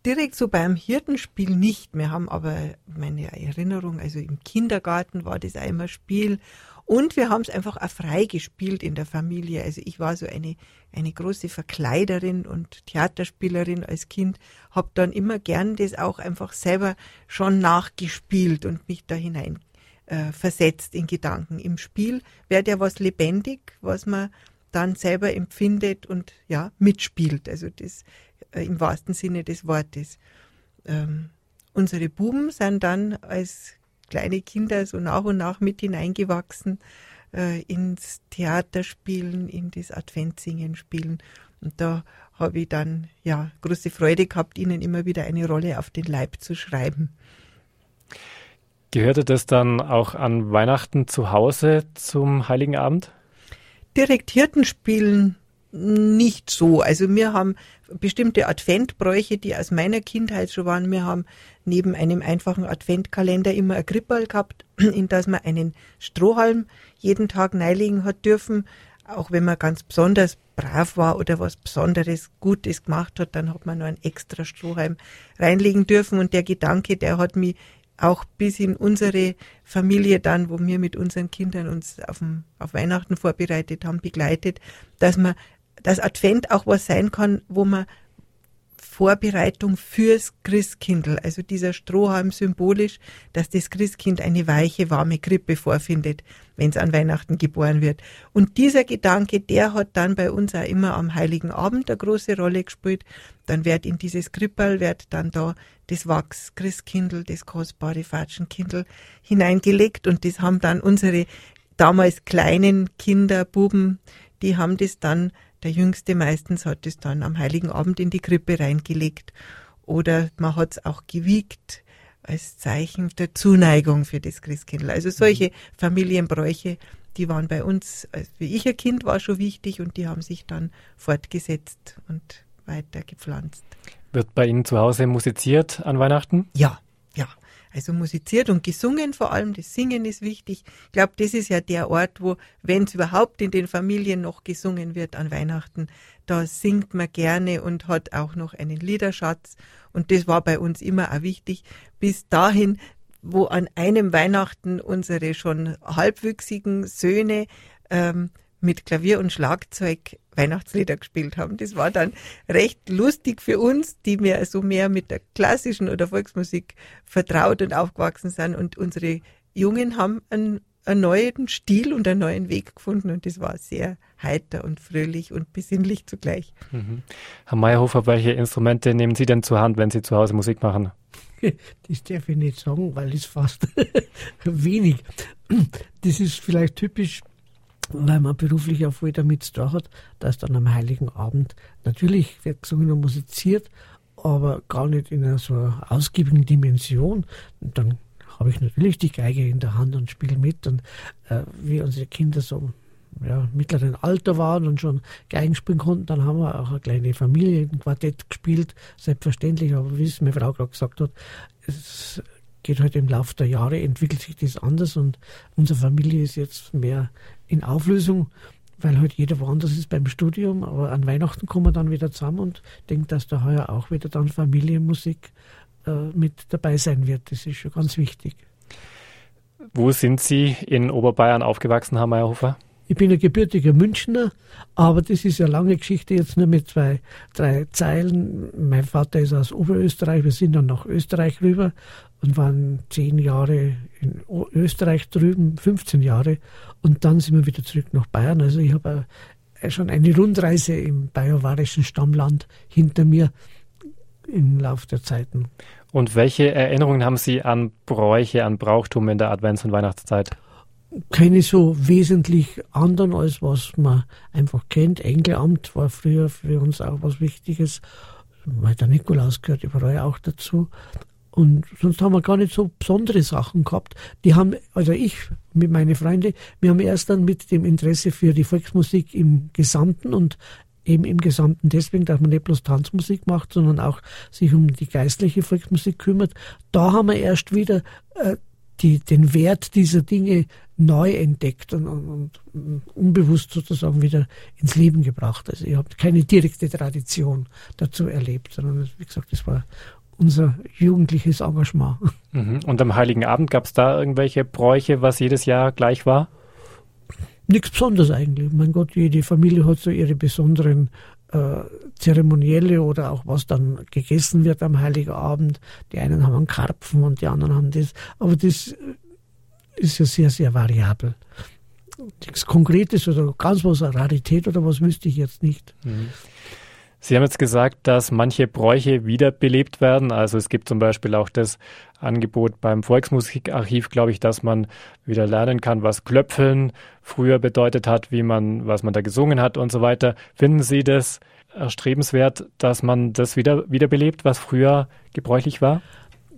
Direkt so beim Hirtenspiel nicht. Wir haben aber meine Erinnerung, also im Kindergarten war das einmal Spiel und wir haben es einfach auch frei gespielt in der Familie. Also ich war so eine, eine große Verkleiderin und Theaterspielerin als Kind, habe dann immer gern das auch einfach selber schon nachgespielt und mich da hinein äh, versetzt in Gedanken. Im Spiel wird ja was lebendig, was man dann selber empfindet und ja, mitspielt. Also das äh, im wahrsten Sinne des Wortes. Ähm, unsere Buben sind dann als kleine Kinder so nach und nach mit hineingewachsen äh, ins Theaterspielen, in das Adventsingen spielen. Und da habe ich dann ja große Freude gehabt, ihnen immer wieder eine Rolle auf den Leib zu schreiben. Gehörte das dann auch an Weihnachten zu Hause zum Heiligen Abend? Direkt Hirtenspielen nicht so. Also wir haben bestimmte Adventbräuche, die aus meiner Kindheit schon waren. Wir haben neben einem einfachen Adventkalender immer ein Krippal gehabt, in das man einen Strohhalm jeden Tag neilegen hat dürfen. Auch wenn man ganz besonders brav war oder was Besonderes Gutes gemacht hat, dann hat man noch einen extra Strohhalm reinlegen dürfen. Und der Gedanke, der hat mich auch bis in unsere Familie dann, wo wir mit unseren Kindern uns auf, dem, auf Weihnachten vorbereitet haben, begleitet, dass man dass Advent auch was sein kann, wo man Vorbereitung fürs Christkindl, also dieser Strohhalm symbolisch, dass das Christkind eine weiche, warme Krippe vorfindet, wenn es an Weihnachten geboren wird. Und dieser Gedanke, der hat dann bei uns auch immer am Heiligen Abend eine große Rolle gespielt. Dann wird in dieses Krippel, wird dann da das Wachs Christkindl, das kostbare Fatschenkindl hineingelegt und das haben dann unsere damals kleinen Kinder, Buben, die haben das dann der Jüngste meistens hat es dann am Heiligen Abend in die Krippe reingelegt. Oder man hat es auch gewiegt als Zeichen der Zuneigung für das Christkindl. Also solche mhm. Familienbräuche, die waren bei uns, als wie ich ein Kind war, schon wichtig und die haben sich dann fortgesetzt und weiter gepflanzt. Wird bei Ihnen zu Hause musiziert an Weihnachten? Ja. Also musiziert und gesungen vor allem, das Singen ist wichtig. Ich glaube, das ist ja der Ort, wo, wenn es überhaupt in den Familien noch gesungen wird an Weihnachten, da singt man gerne und hat auch noch einen Liederschatz. Und das war bei uns immer auch wichtig. Bis dahin, wo an einem Weihnachten unsere schon halbwüchsigen Söhne ähm, mit Klavier und Schlagzeug Weihnachtslieder gespielt haben. Das war dann recht lustig für uns, die mehr so mehr mit der klassischen oder Volksmusik vertraut und aufgewachsen sind. Und unsere Jungen haben einen, einen neuen Stil und einen neuen Weg gefunden. Und das war sehr heiter und fröhlich und besinnlich zugleich. Mhm. Herr Meyerhofer, welche Instrumente nehmen Sie denn zur Hand, wenn Sie zu Hause Musik machen? das darf ich nicht sagen, weil es fast wenig. Das ist vielleicht typisch, weil man beruflich auch voll damit zu tun hat, dass dann am Heiligen Abend natürlich wird gesungen und musiziert, aber gar nicht in einer so ausgiebigen Dimension. Und dann habe ich natürlich die Geige in der Hand und spiele mit. Und äh, wie unsere Kinder so ja, mittleren Alter waren und schon Geigen spielen konnten, dann haben wir auch eine kleine Familie, ein Quartett gespielt, selbstverständlich. Aber wie es meine Frau gerade gesagt hat, es geht halt im Laufe der Jahre, entwickelt sich das anders und unsere Familie ist jetzt mehr in Auflösung, weil halt jeder woanders ist beim Studium. Aber an Weihnachten kommen wir dann wieder zusammen und denke, dass da heuer auch wieder dann Familienmusik äh, mit dabei sein wird. Das ist schon ganz wichtig. Wo sind Sie in Oberbayern aufgewachsen, Herr Meyerhofer? Ich bin ein gebürtiger Münchner, aber das ist eine lange Geschichte jetzt nur mit zwei, drei Zeilen. Mein Vater ist aus Oberösterreich, wir sind dann nach Österreich rüber und waren zehn Jahre in Österreich drüben, 15 Jahre und dann sind wir wieder zurück nach Bayern. Also ich habe äh, schon eine Rundreise im bajuwarischen Stammland hinter mir im Laufe der Zeiten. Und welche Erinnerungen haben Sie an Bräuche, an Brauchtum in der Advents- und Weihnachtszeit? Keine so wesentlich anderen, als was man einfach kennt. Engelamt war früher für uns auch was Wichtiges, weil der Nikolaus gehört überall auch dazu. Und sonst haben wir gar nicht so besondere Sachen gehabt. Die haben, also ich mit meinen Freunden, wir haben erst dann mit dem Interesse für die Volksmusik im Gesamten und eben im Gesamten deswegen, dass man nicht bloß Tanzmusik macht, sondern auch sich um die geistliche Volksmusik kümmert. Da haben wir erst wieder äh, die, den Wert dieser Dinge neu entdeckt und, und, und, unbewusst sozusagen wieder ins Leben gebracht. Also ich habe keine direkte Tradition dazu erlebt, sondern wie gesagt, das war unser jugendliches Engagement. Mhm. Und am Heiligen Abend gab es da irgendwelche Bräuche, was jedes Jahr gleich war? Nichts Besonderes eigentlich. Mein Gott, jede Familie hat so ihre besonderen Zeremonielle oder auch was dann gegessen wird am Heiligen Abend. Die einen haben einen Karpfen und die anderen haben das. Aber das ist ja sehr, sehr variabel. Nichts Konkretes oder ganz was, eine Rarität oder was wüsste ich jetzt nicht. Mhm. Sie haben jetzt gesagt, dass manche Bräuche wiederbelebt werden. Also es gibt zum Beispiel auch das Angebot beim Volksmusikarchiv, glaube ich, dass man wieder lernen kann, was Klöpfeln früher bedeutet hat, wie man, was man da gesungen hat und so weiter. Finden Sie das erstrebenswert, dass man das wieder wiederbelebt, was früher gebräuchlich war?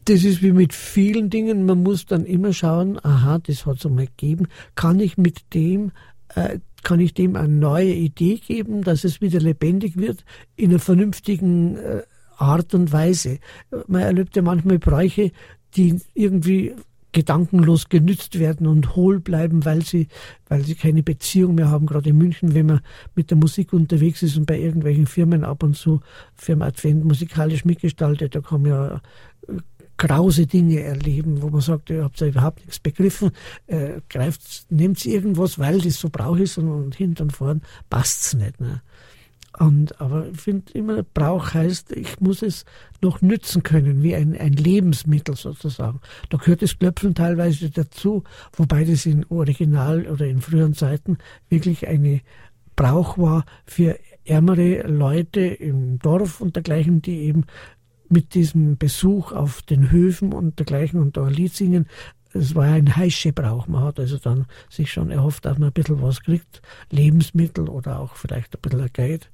das ist wie mit vielen Dingen, man muss dann immer schauen, aha, das hat es einmal gegeben, kann ich mit dem, äh, kann ich dem eine neue Idee geben, dass es wieder lebendig wird in einer vernünftigen äh, Art und Weise. Man erlebt ja manchmal Bräuche, die irgendwie gedankenlos genützt werden und hohl bleiben, weil sie, weil sie keine Beziehung mehr haben. Gerade in München, wenn man mit der Musik unterwegs ist und bei irgendwelchen Firmen ab und zu Firma Advent musikalisch mitgestaltet, da man ja grause Dinge erleben, wo man sagt, ihr habt ja überhaupt nichts begriffen, äh, greift, nehmt irgendwas, weil das so Brauch ist und, und hinten und vorn passt's nicht. Ne? Und, aber ich finde immer, Brauch heißt, ich muss es noch nützen können, wie ein, ein Lebensmittel sozusagen. Da gehört das Klöpfen teilweise dazu, wobei das in Original oder in früheren Zeiten wirklich eine Brauch war für ärmere Leute im Dorf und dergleichen, die eben mit diesem Besuch auf den Höfen und dergleichen und da Lied singen, es war ein Heischgebrauch. Man hat also dann sich schon erhofft, dass man ein bisschen was kriegt, Lebensmittel oder auch vielleicht ein bisschen Geld.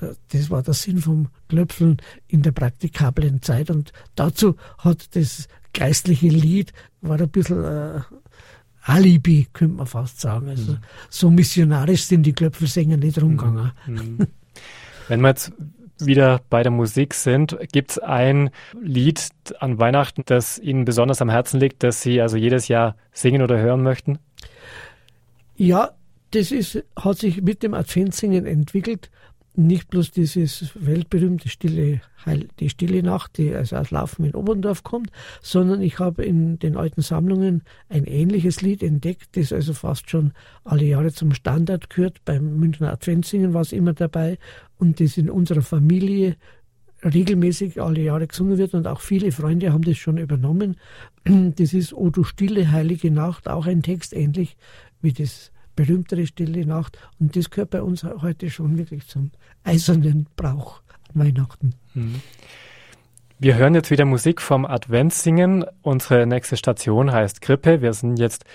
Äh, das war der Sinn vom Klöpfeln in der praktikablen Zeit und dazu hat das geistliche Lied, war ein bisschen äh, Alibi, könnte man fast sagen. Also mhm. so missionarisch sind die Klöpfelsänger nicht rumgegangen. Mhm. Wenn man jetzt wieder bei der Musik sind, gibt es ein Lied an Weihnachten, das Ihnen besonders am Herzen liegt, das Sie also jedes Jahr singen oder hören möchten? Ja, das ist, hat sich mit dem Adventssingen entwickelt nicht bloß dieses weltberühmte stille Heil, die stille Nacht, die also aus Laufen in Oberndorf kommt, sondern ich habe in den alten Sammlungen ein ähnliches Lied entdeckt, das also fast schon alle Jahre zum Standard gehört. Beim Münchner Adventssingen war es immer dabei und das in unserer Familie regelmäßig alle Jahre gesungen wird und auch viele Freunde haben das schon übernommen. Das ist O du stille heilige Nacht, auch ein Text ähnlich wie das berühmtere Stille Nacht. Und das gehört bei uns heute schon wirklich zum eisernen Brauch an Weihnachten. Mhm. Wir hören jetzt wieder Musik vom Adventssingen. Unsere nächste Station heißt Krippe. Wir sind jetzt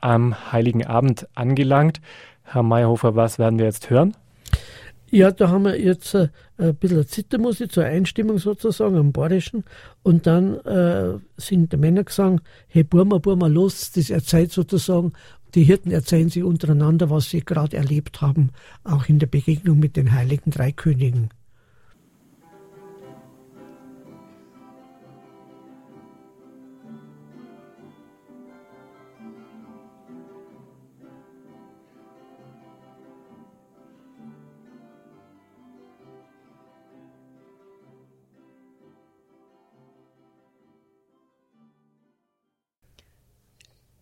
am Heiligen Abend angelangt. Herr Meyerhofer, was werden wir jetzt hören? Ja, da haben wir jetzt äh, ein bisschen Zittermusik zur Einstimmung sozusagen am Bayerischen und dann äh, sind die Männer gesagt, hey Burma, Burma, los, das erzählt sozusagen, die Hirten erzählen sich untereinander, was sie gerade erlebt haben, auch in der Begegnung mit den heiligen drei Königen.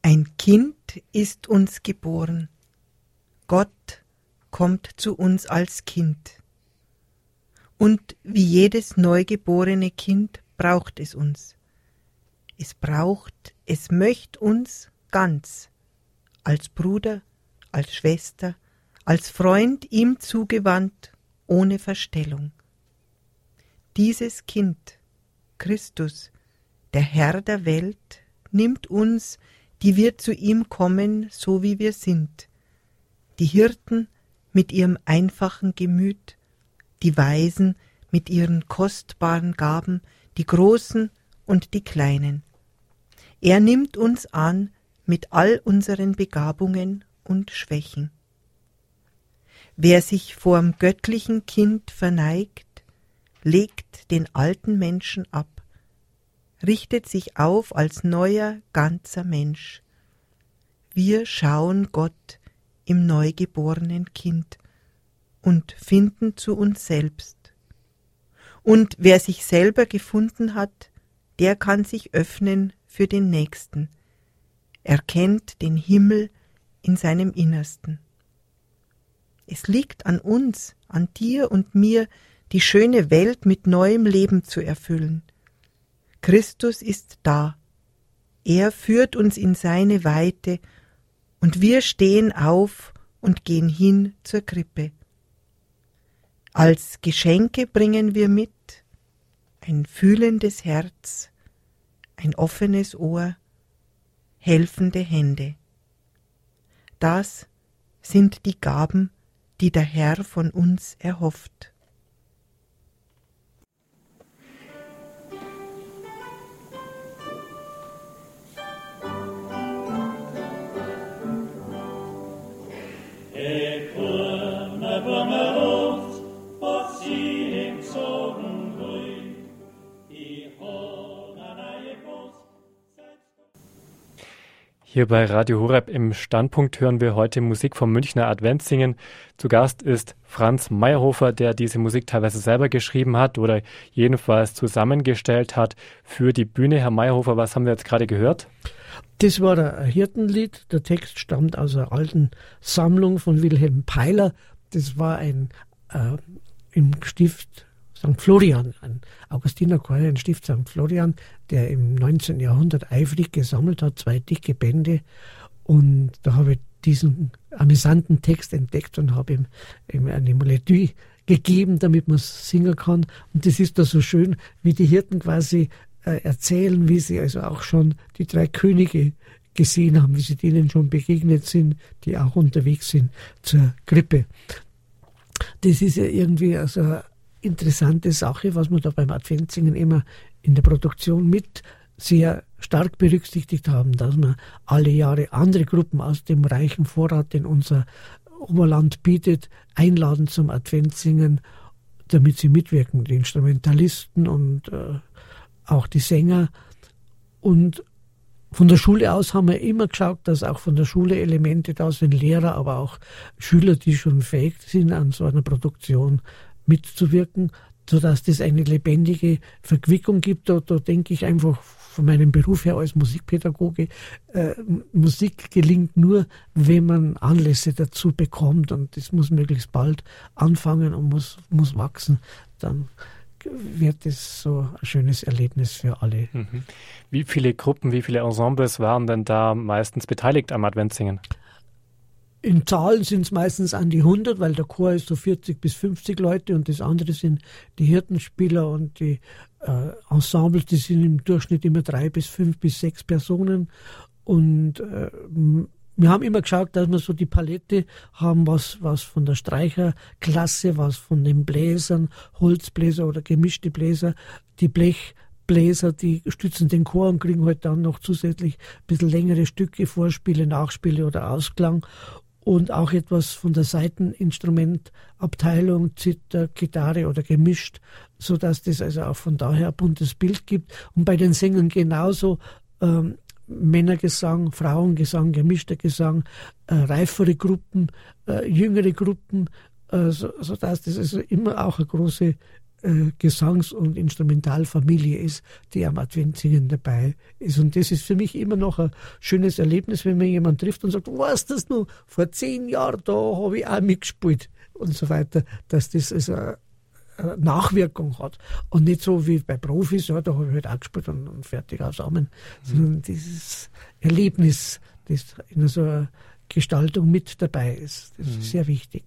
Ein Kind ist uns geboren. Gott kommt zu uns als Kind. Und wie jedes neugeborene Kind braucht es uns. Es braucht, es möcht uns ganz, als Bruder, als Schwester, als Freund ihm zugewandt, ohne Verstellung. Dieses Kind, Christus, der Herr der Welt, nimmt uns die wir zu ihm kommen, so wie wir sind. Die Hirten mit ihrem einfachen Gemüt, die Weisen mit ihren kostbaren Gaben, die großen und die kleinen. Er nimmt uns an mit all unseren Begabungen und Schwächen. Wer sich vorm göttlichen Kind verneigt, legt den alten Menschen ab richtet sich auf als neuer, ganzer Mensch. Wir schauen Gott im neugeborenen Kind und finden zu uns selbst. Und wer sich selber gefunden hat, der kann sich öffnen für den Nächsten, erkennt den Himmel in seinem Innersten. Es liegt an uns, an dir und mir, die schöne Welt mit neuem Leben zu erfüllen – Christus ist da. Er führt uns in seine Weite, und wir stehen auf und gehen hin zur Krippe. Als Geschenke bringen wir mit ein fühlendes Herz, ein offenes Ohr, helfende Hände. Das sind die Gaben, die der Herr von uns erhofft. Hier bei Radio Horeb im Standpunkt hören wir heute Musik vom Münchner Adventssingen. Zu Gast ist Franz Meyerhofer, der diese Musik teilweise selber geschrieben hat oder jedenfalls zusammengestellt hat für die Bühne. Herr Meyerhofer, was haben wir jetzt gerade gehört? Das war ein Hirtenlied. Der Text stammt aus einer alten Sammlung von Wilhelm Peiler. Das war ein äh, im Stift St. Florian, ein Augustinerchor, ein Stift St. Florian, der im 19. Jahrhundert eifrig gesammelt hat, zwei dicke Bände. Und da habe ich diesen amüsanten Text entdeckt und habe ihm, ihm eine Melodie gegeben, damit man es singen kann. Und das ist da so schön, wie die Hirten quasi äh, erzählen, wie sie also auch schon die drei Könige gesehen haben, wie sie denen schon begegnet sind, die auch unterwegs sind zur Krippe. Das ist ja irgendwie also interessante Sache, was wir da beim Adventsingen immer in der Produktion mit sehr stark berücksichtigt haben, dass wir alle Jahre andere Gruppen aus dem reichen Vorrat, den unser Oberland bietet, einladen zum Adventsingen, damit sie mitwirken, die Instrumentalisten und äh, auch die Sänger. Und von der Schule aus haben wir immer geschaut, dass auch von der Schule Elemente da sind, Lehrer, aber auch Schüler, die schon fähig sind, an so einer Produktion mitzuwirken, sodass das eine lebendige Verquickung gibt. Da, da denke ich einfach von meinem Beruf her als Musikpädagoge, äh, Musik gelingt nur, wenn man Anlässe dazu bekommt und das muss möglichst bald anfangen und muss, muss wachsen. Dann wird es so ein schönes Erlebnis für alle. Mhm. Wie viele Gruppen, wie viele Ensembles waren denn da meistens beteiligt am Adventssingen? In Zahlen sind es meistens an die 100, weil der Chor ist so 40 bis 50 Leute und das andere sind die Hirtenspieler und die äh, Ensembles, die sind im Durchschnitt immer drei bis fünf bis sechs Personen. Und äh, wir haben immer geschaut, dass wir so die Palette haben, was, was von der Streicherklasse, was von den Bläsern, Holzbläser oder gemischte Bläser, die Blechbläser, die stützen den Chor und kriegen halt dann noch zusätzlich ein bisschen längere Stücke, Vorspiele, Nachspiele oder Ausklang und auch etwas von der Seiteninstrumentabteilung, Zither, Gitarre oder gemischt, so dass das also auch von daher ein buntes Bild gibt. Und bei den Sängern genauso ähm, Männergesang, Frauengesang, gemischter Gesang, äh, reifere Gruppen, äh, jüngere Gruppen, äh, so, so dass das also immer auch eine große äh, Gesangs- und Instrumentalfamilie ist, die am Adventsingen dabei ist. Und das ist für mich immer noch ein schönes Erlebnis, wenn man jemanden trifft und sagt, was das nur, vor zehn Jahren, da habe ich auch mitgespielt und so weiter, dass das also eine Nachwirkung hat. Und nicht so wie bei Profis, ja, da habe ich halt auch gespielt und, und fertig zusammen, mhm. sondern dieses Erlebnis, das in so einer Gestaltung mit dabei ist. Das mhm. ist sehr wichtig.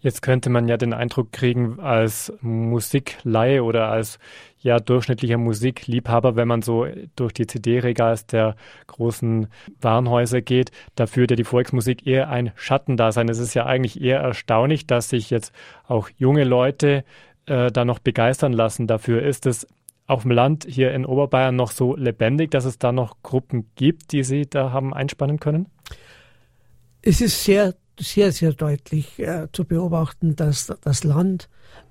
Jetzt könnte man ja den Eindruck kriegen, als Musikleihe oder als ja durchschnittlicher Musikliebhaber, wenn man so durch die CD-Regals der großen Warenhäuser geht, da führt ja die Volksmusik eher ein Schattendasein. Es ist ja eigentlich eher erstaunlich, dass sich jetzt auch junge Leute äh, da noch begeistern lassen dafür. Ist es auf dem Land hier in Oberbayern noch so lebendig, dass es da noch Gruppen gibt, die Sie da haben einspannen können? Es ist sehr sehr, sehr deutlich äh, zu beobachten, dass das Land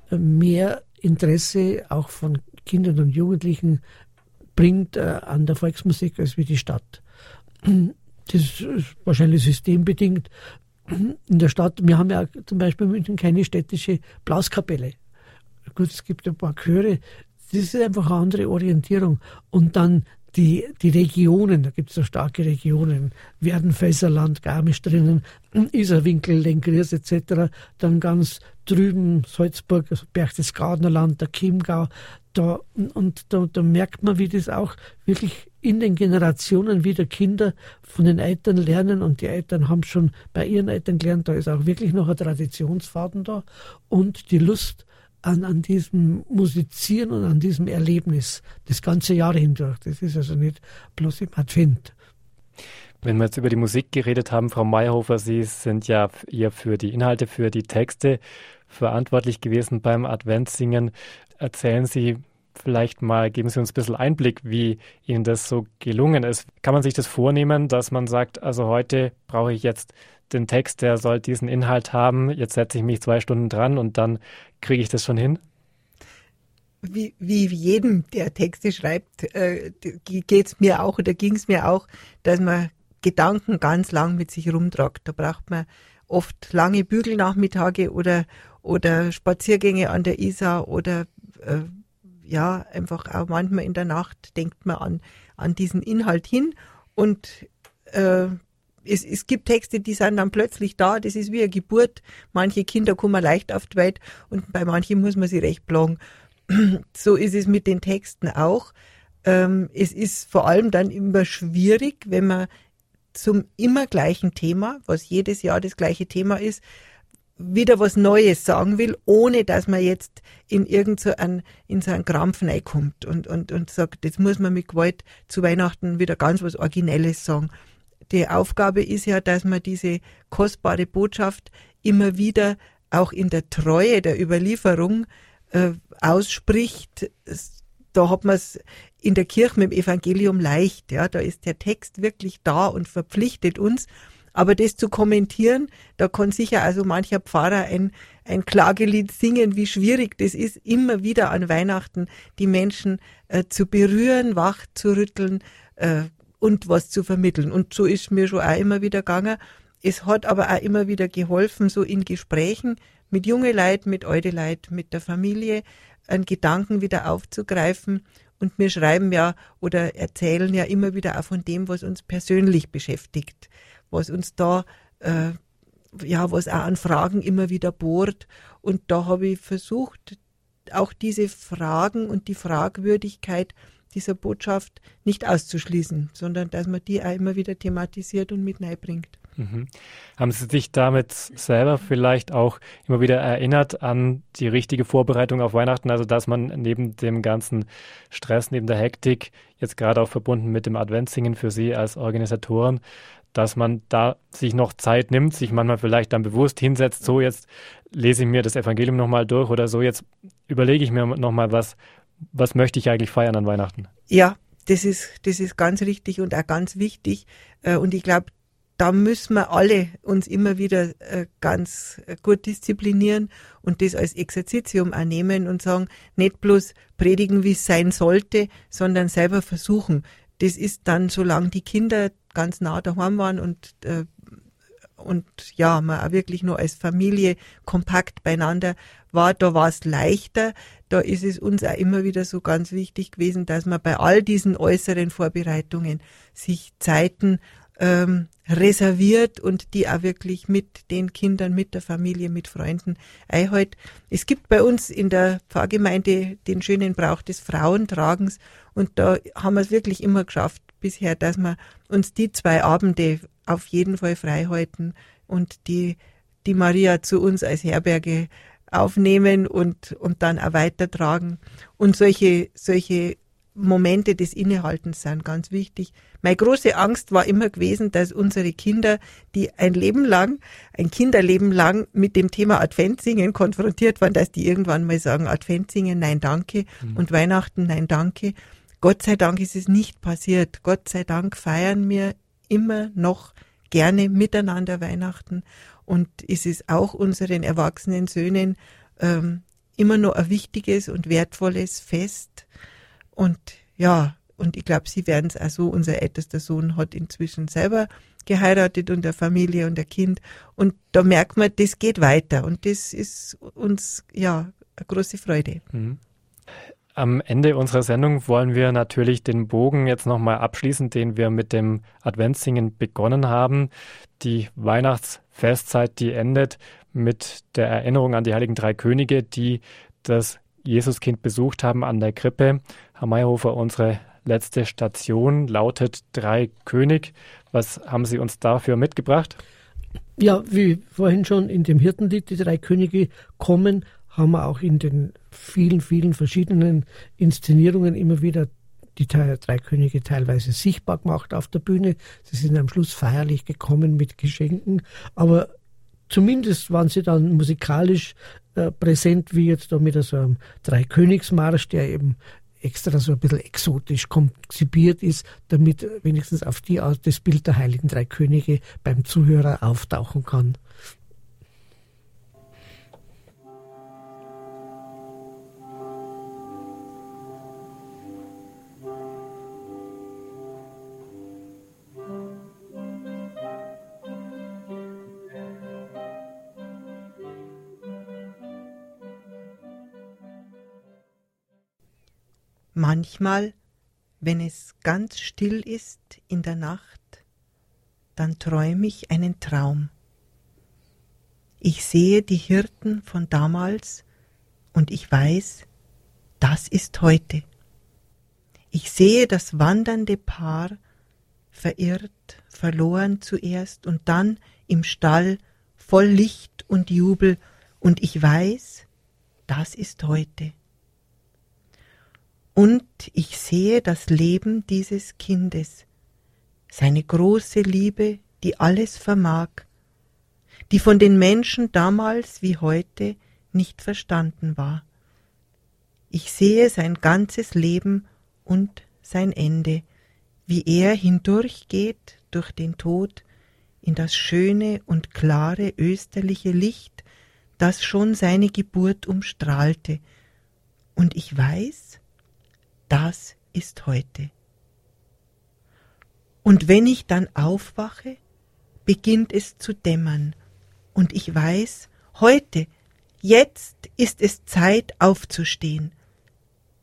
mehr Interesse auch von Kindern und Jugendlichen bringt äh, an der Volksmusik als wie die Stadt. Das ist wahrscheinlich systembedingt. In der Stadt, wir haben ja zum Beispiel in München keine städtische Blaskapelle. Gut, es gibt ein paar Chöre, das ist einfach eine andere Orientierung. Und dann die, die Regionen, da gibt es so starke Regionen, Werdenfelserland, Garmisch drinnen, Isarwinkel, Lenkries etc., dann ganz drüben Salzburg, also Berchtesgadener Land, der Chiemgau, da, und da, da merkt man, wie das auch wirklich in den Generationen wieder Kinder von den Eltern lernen und die Eltern haben schon bei ihren Eltern gelernt, da ist auch wirklich noch ein Traditionsfaden da und die Lust an, an diesem Musizieren und an diesem Erlebnis das ganze Jahr hindurch. Das ist also nicht bloß im Advent. Wenn wir jetzt über die Musik geredet haben, Frau Meyerhofer, Sie sind ja eher für die Inhalte, für die Texte verantwortlich gewesen beim Adventssingen. Erzählen Sie vielleicht mal, geben Sie uns ein bisschen Einblick, wie Ihnen das so gelungen ist. Kann man sich das vornehmen, dass man sagt, also heute brauche ich jetzt den Text, der soll diesen Inhalt haben, jetzt setze ich mich zwei Stunden dran und dann kriege ich das schon hin? Wie, wie jedem, der Texte schreibt, äh, geht es mir auch oder ging es mir auch, dass man Gedanken ganz lang mit sich rumtragt. Da braucht man oft lange Bügelnachmittage oder, oder Spaziergänge an der Isar oder äh, ja, einfach auch manchmal in der Nacht denkt man an, an diesen Inhalt hin und äh, es, es gibt Texte, die sind dann plötzlich da, das ist wie eine Geburt. Manche Kinder kommen leicht auf die Welt und bei manchen muss man sie recht plagen. So ist es mit den Texten auch. Ähm, es ist vor allem dann immer schwierig, wenn man zum immer gleichen Thema, was jedes Jahr das gleiche Thema ist, wieder was Neues sagen will, ohne dass man jetzt in irgend so ein, in so einen Krampf reinkommt und, und, und sagt, jetzt muss man mit Gewalt zu Weihnachten wieder ganz was Originelles sagen die Aufgabe ist ja, dass man diese kostbare Botschaft immer wieder auch in der Treue der Überlieferung äh, ausspricht. Da hat man es in der Kirche mit dem Evangelium leicht. Ja, da ist der Text wirklich da und verpflichtet uns. Aber das zu kommentieren, da kann sicher also mancher Pfarrer ein, ein Klagelied singen, wie schwierig das ist, immer wieder an Weihnachten die Menschen äh, zu berühren, wach zu rütteln, äh, und was zu vermitteln. Und so ist mir schon auch immer wieder gegangen. Es hat aber auch immer wieder geholfen, so in Gesprächen mit junge Leid, mit alte Leid, mit der Familie, einen Gedanken wieder aufzugreifen. Und wir schreiben ja oder erzählen ja immer wieder auch von dem, was uns persönlich beschäftigt, was uns da, äh, ja, was auch an Fragen immer wieder bohrt. Und da habe ich versucht, auch diese Fragen und die Fragwürdigkeit dieser Botschaft nicht auszuschließen, sondern dass man die auch immer wieder thematisiert und mit bringt. Mhm. Haben Sie sich damit selber vielleicht auch immer wieder erinnert an die richtige Vorbereitung auf Weihnachten? Also, dass man neben dem ganzen Stress, neben der Hektik, jetzt gerade auch verbunden mit dem Adventssingen für Sie als Organisatoren, dass man da sich noch Zeit nimmt, sich manchmal vielleicht dann bewusst hinsetzt, so jetzt lese ich mir das Evangelium nochmal durch oder so jetzt überlege ich mir nochmal, was, was möchte ich eigentlich feiern an Weihnachten? Ja, das ist, das ist ganz richtig und auch ganz wichtig. Äh, und ich glaube, da müssen wir alle uns immer wieder äh, ganz gut disziplinieren und das als Exerzitium annehmen und sagen, nicht bloß predigen, wie es sein sollte, sondern selber versuchen. Das ist dann, solange die Kinder ganz nah daheim waren und äh, und ja, man auch wirklich nur als Familie kompakt beieinander war, da war es leichter. Da ist es uns auch immer wieder so ganz wichtig gewesen, dass man bei all diesen äußeren Vorbereitungen sich Zeiten ähm, reserviert und die auch wirklich mit den Kindern, mit der Familie, mit Freunden einhält. Es gibt bei uns in der Pfarrgemeinde den schönen Brauch des Frauentragens und da haben wir es wirklich immer geschafft bisher, dass wir uns die zwei Abende auf jeden Fall frei halten und die, die Maria zu uns als Herberge aufnehmen und, und dann auch weitertragen. Und solche, solche Momente des Innehaltens sind ganz wichtig. Meine große Angst war immer gewesen, dass unsere Kinder, die ein Leben lang, ein Kinderleben lang mit dem Thema Adventsingen konfrontiert waren, dass die irgendwann mal sagen, Adventsingen, nein, danke, mhm. und Weihnachten, nein, danke. Gott sei Dank ist es nicht passiert. Gott sei Dank feiern wir immer noch gerne miteinander Weihnachten und es ist auch unseren erwachsenen Söhnen ähm, immer noch ein wichtiges und wertvolles Fest und ja, und ich glaube, sie werden es also, unser ältester Sohn hat inzwischen selber geheiratet und eine Familie und ein Kind. Und da merkt man, das geht weiter. Und das ist uns, ja, eine große Freude. Mhm. Am Ende unserer Sendung wollen wir natürlich den Bogen jetzt nochmal abschließen, den wir mit dem Adventssingen begonnen haben. Die Weihnachtsfestzeit, die endet mit der Erinnerung an die Heiligen Drei Könige, die das Jesuskind besucht haben an der Krippe. Herr Meyerhofer, unsere letzte Station lautet Drei König. Was haben Sie uns dafür mitgebracht? Ja, wie vorhin schon in dem Hirtenlied, die drei Könige kommen, haben wir auch in den vielen, vielen verschiedenen Inszenierungen immer wieder die drei Könige teilweise sichtbar gemacht auf der Bühne. Sie sind am Schluss feierlich gekommen mit Geschenken, aber zumindest waren sie dann musikalisch äh, präsent, wie jetzt da mit so einem Dreikönigsmarsch, der eben extra so ein bisschen exotisch konzipiert ist, damit wenigstens auf die Art das Bild der heiligen drei Könige beim Zuhörer auftauchen kann. Manchmal, wenn es ganz still ist in der Nacht, dann träume ich einen Traum. Ich sehe die Hirten von damals und ich weiß, das ist heute. Ich sehe das wandernde Paar, verirrt, verloren zuerst und dann im Stall voll Licht und Jubel, und ich weiß, das ist heute. Und ich sehe das Leben dieses Kindes, seine große Liebe, die alles vermag, die von den Menschen damals wie heute nicht verstanden war. Ich sehe sein ganzes Leben und sein Ende, wie er hindurchgeht durch den Tod in das schöne und klare österliche Licht, das schon seine Geburt umstrahlte. Und ich weiß, das ist heute. Und wenn ich dann aufwache, beginnt es zu dämmern, und ich weiß, heute, jetzt ist es Zeit aufzustehen.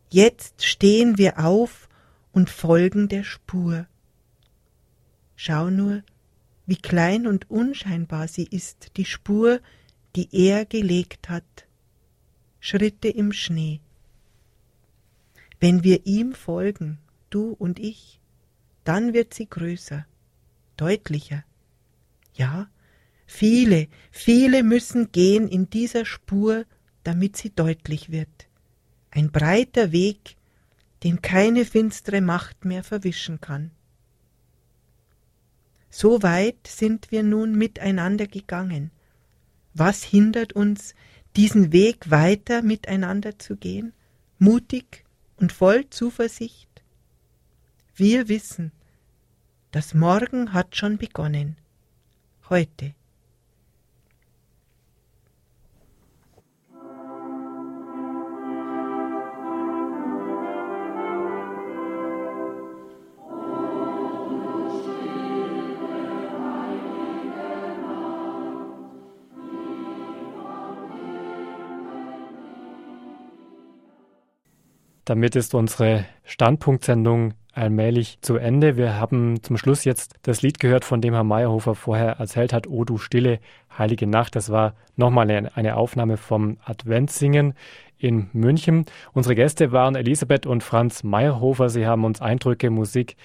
Jetzt stehen wir auf und folgen der Spur. Schau nur, wie klein und unscheinbar sie ist, die Spur, die er gelegt hat. Schritte im Schnee. Wenn wir ihm folgen, du und ich, dann wird sie größer, deutlicher. Ja, viele, viele müssen gehen in dieser Spur, damit sie deutlich wird. Ein breiter Weg, den keine finstere Macht mehr verwischen kann. So weit sind wir nun miteinander gegangen. Was hindert uns, diesen Weg weiter miteinander zu gehen, mutig und voll Zuversicht? Wir wissen, das Morgen hat schon begonnen, heute. Damit ist unsere Standpunktsendung allmählich zu Ende. Wir haben zum Schluss jetzt das Lied gehört, von dem Herr Meyerhofer vorher erzählt hat, O du stille, heilige Nacht. Das war nochmal eine Aufnahme vom Adventssingen in München. Unsere Gäste waren Elisabeth und Franz Meyerhofer. Sie haben uns Eindrücke, Musik,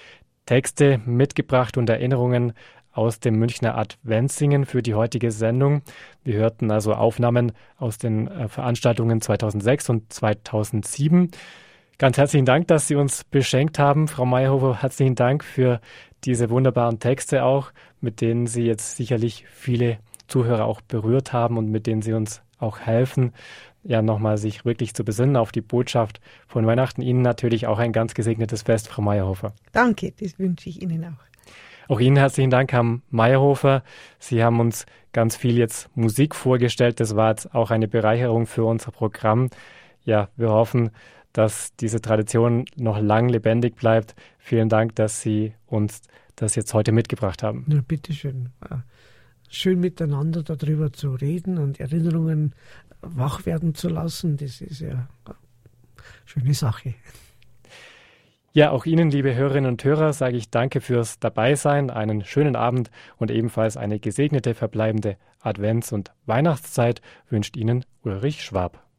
Texte mitgebracht und Erinnerungen aus dem Münchner Adventssingen für die heutige Sendung. Wir hörten also Aufnahmen aus den äh, Veranstaltungen 2006 und 2007. Ganz herzlichen Dank, dass Sie uns beschenkt haben. Frau Meyerhofer, herzlichen Dank für diese wunderbaren Texte auch, mit denen Sie jetzt sicherlich viele Zuhörer auch berührt haben und mit denen Sie uns auch helfen, ja nochmal sich wirklich zu besinnen auf die Botschaft von Weihnachten. Ihnen natürlich auch ein ganz gesegnetes Fest, Frau Meyerhofer. Danke, das wünsche ich Ihnen auch. Auch Ihnen herzlichen Dank, Herr Meyerhofer. Sie haben uns ganz viel jetzt Musik vorgestellt. Das war jetzt auch eine Bereicherung für unser Programm. Ja, wir hoffen, dass diese Tradition noch lang lebendig bleibt. Vielen Dank, dass Sie uns das jetzt heute mitgebracht haben. Ja, bitteschön. Schön miteinander darüber zu reden und Erinnerungen wach werden zu lassen, das ist ja eine schöne Sache. Ja, auch Ihnen, liebe Hörerinnen und Hörer, sage ich danke fürs Dabeisein, einen schönen Abend und ebenfalls eine gesegnete verbleibende Advents- und Weihnachtszeit wünscht Ihnen Ulrich Schwab.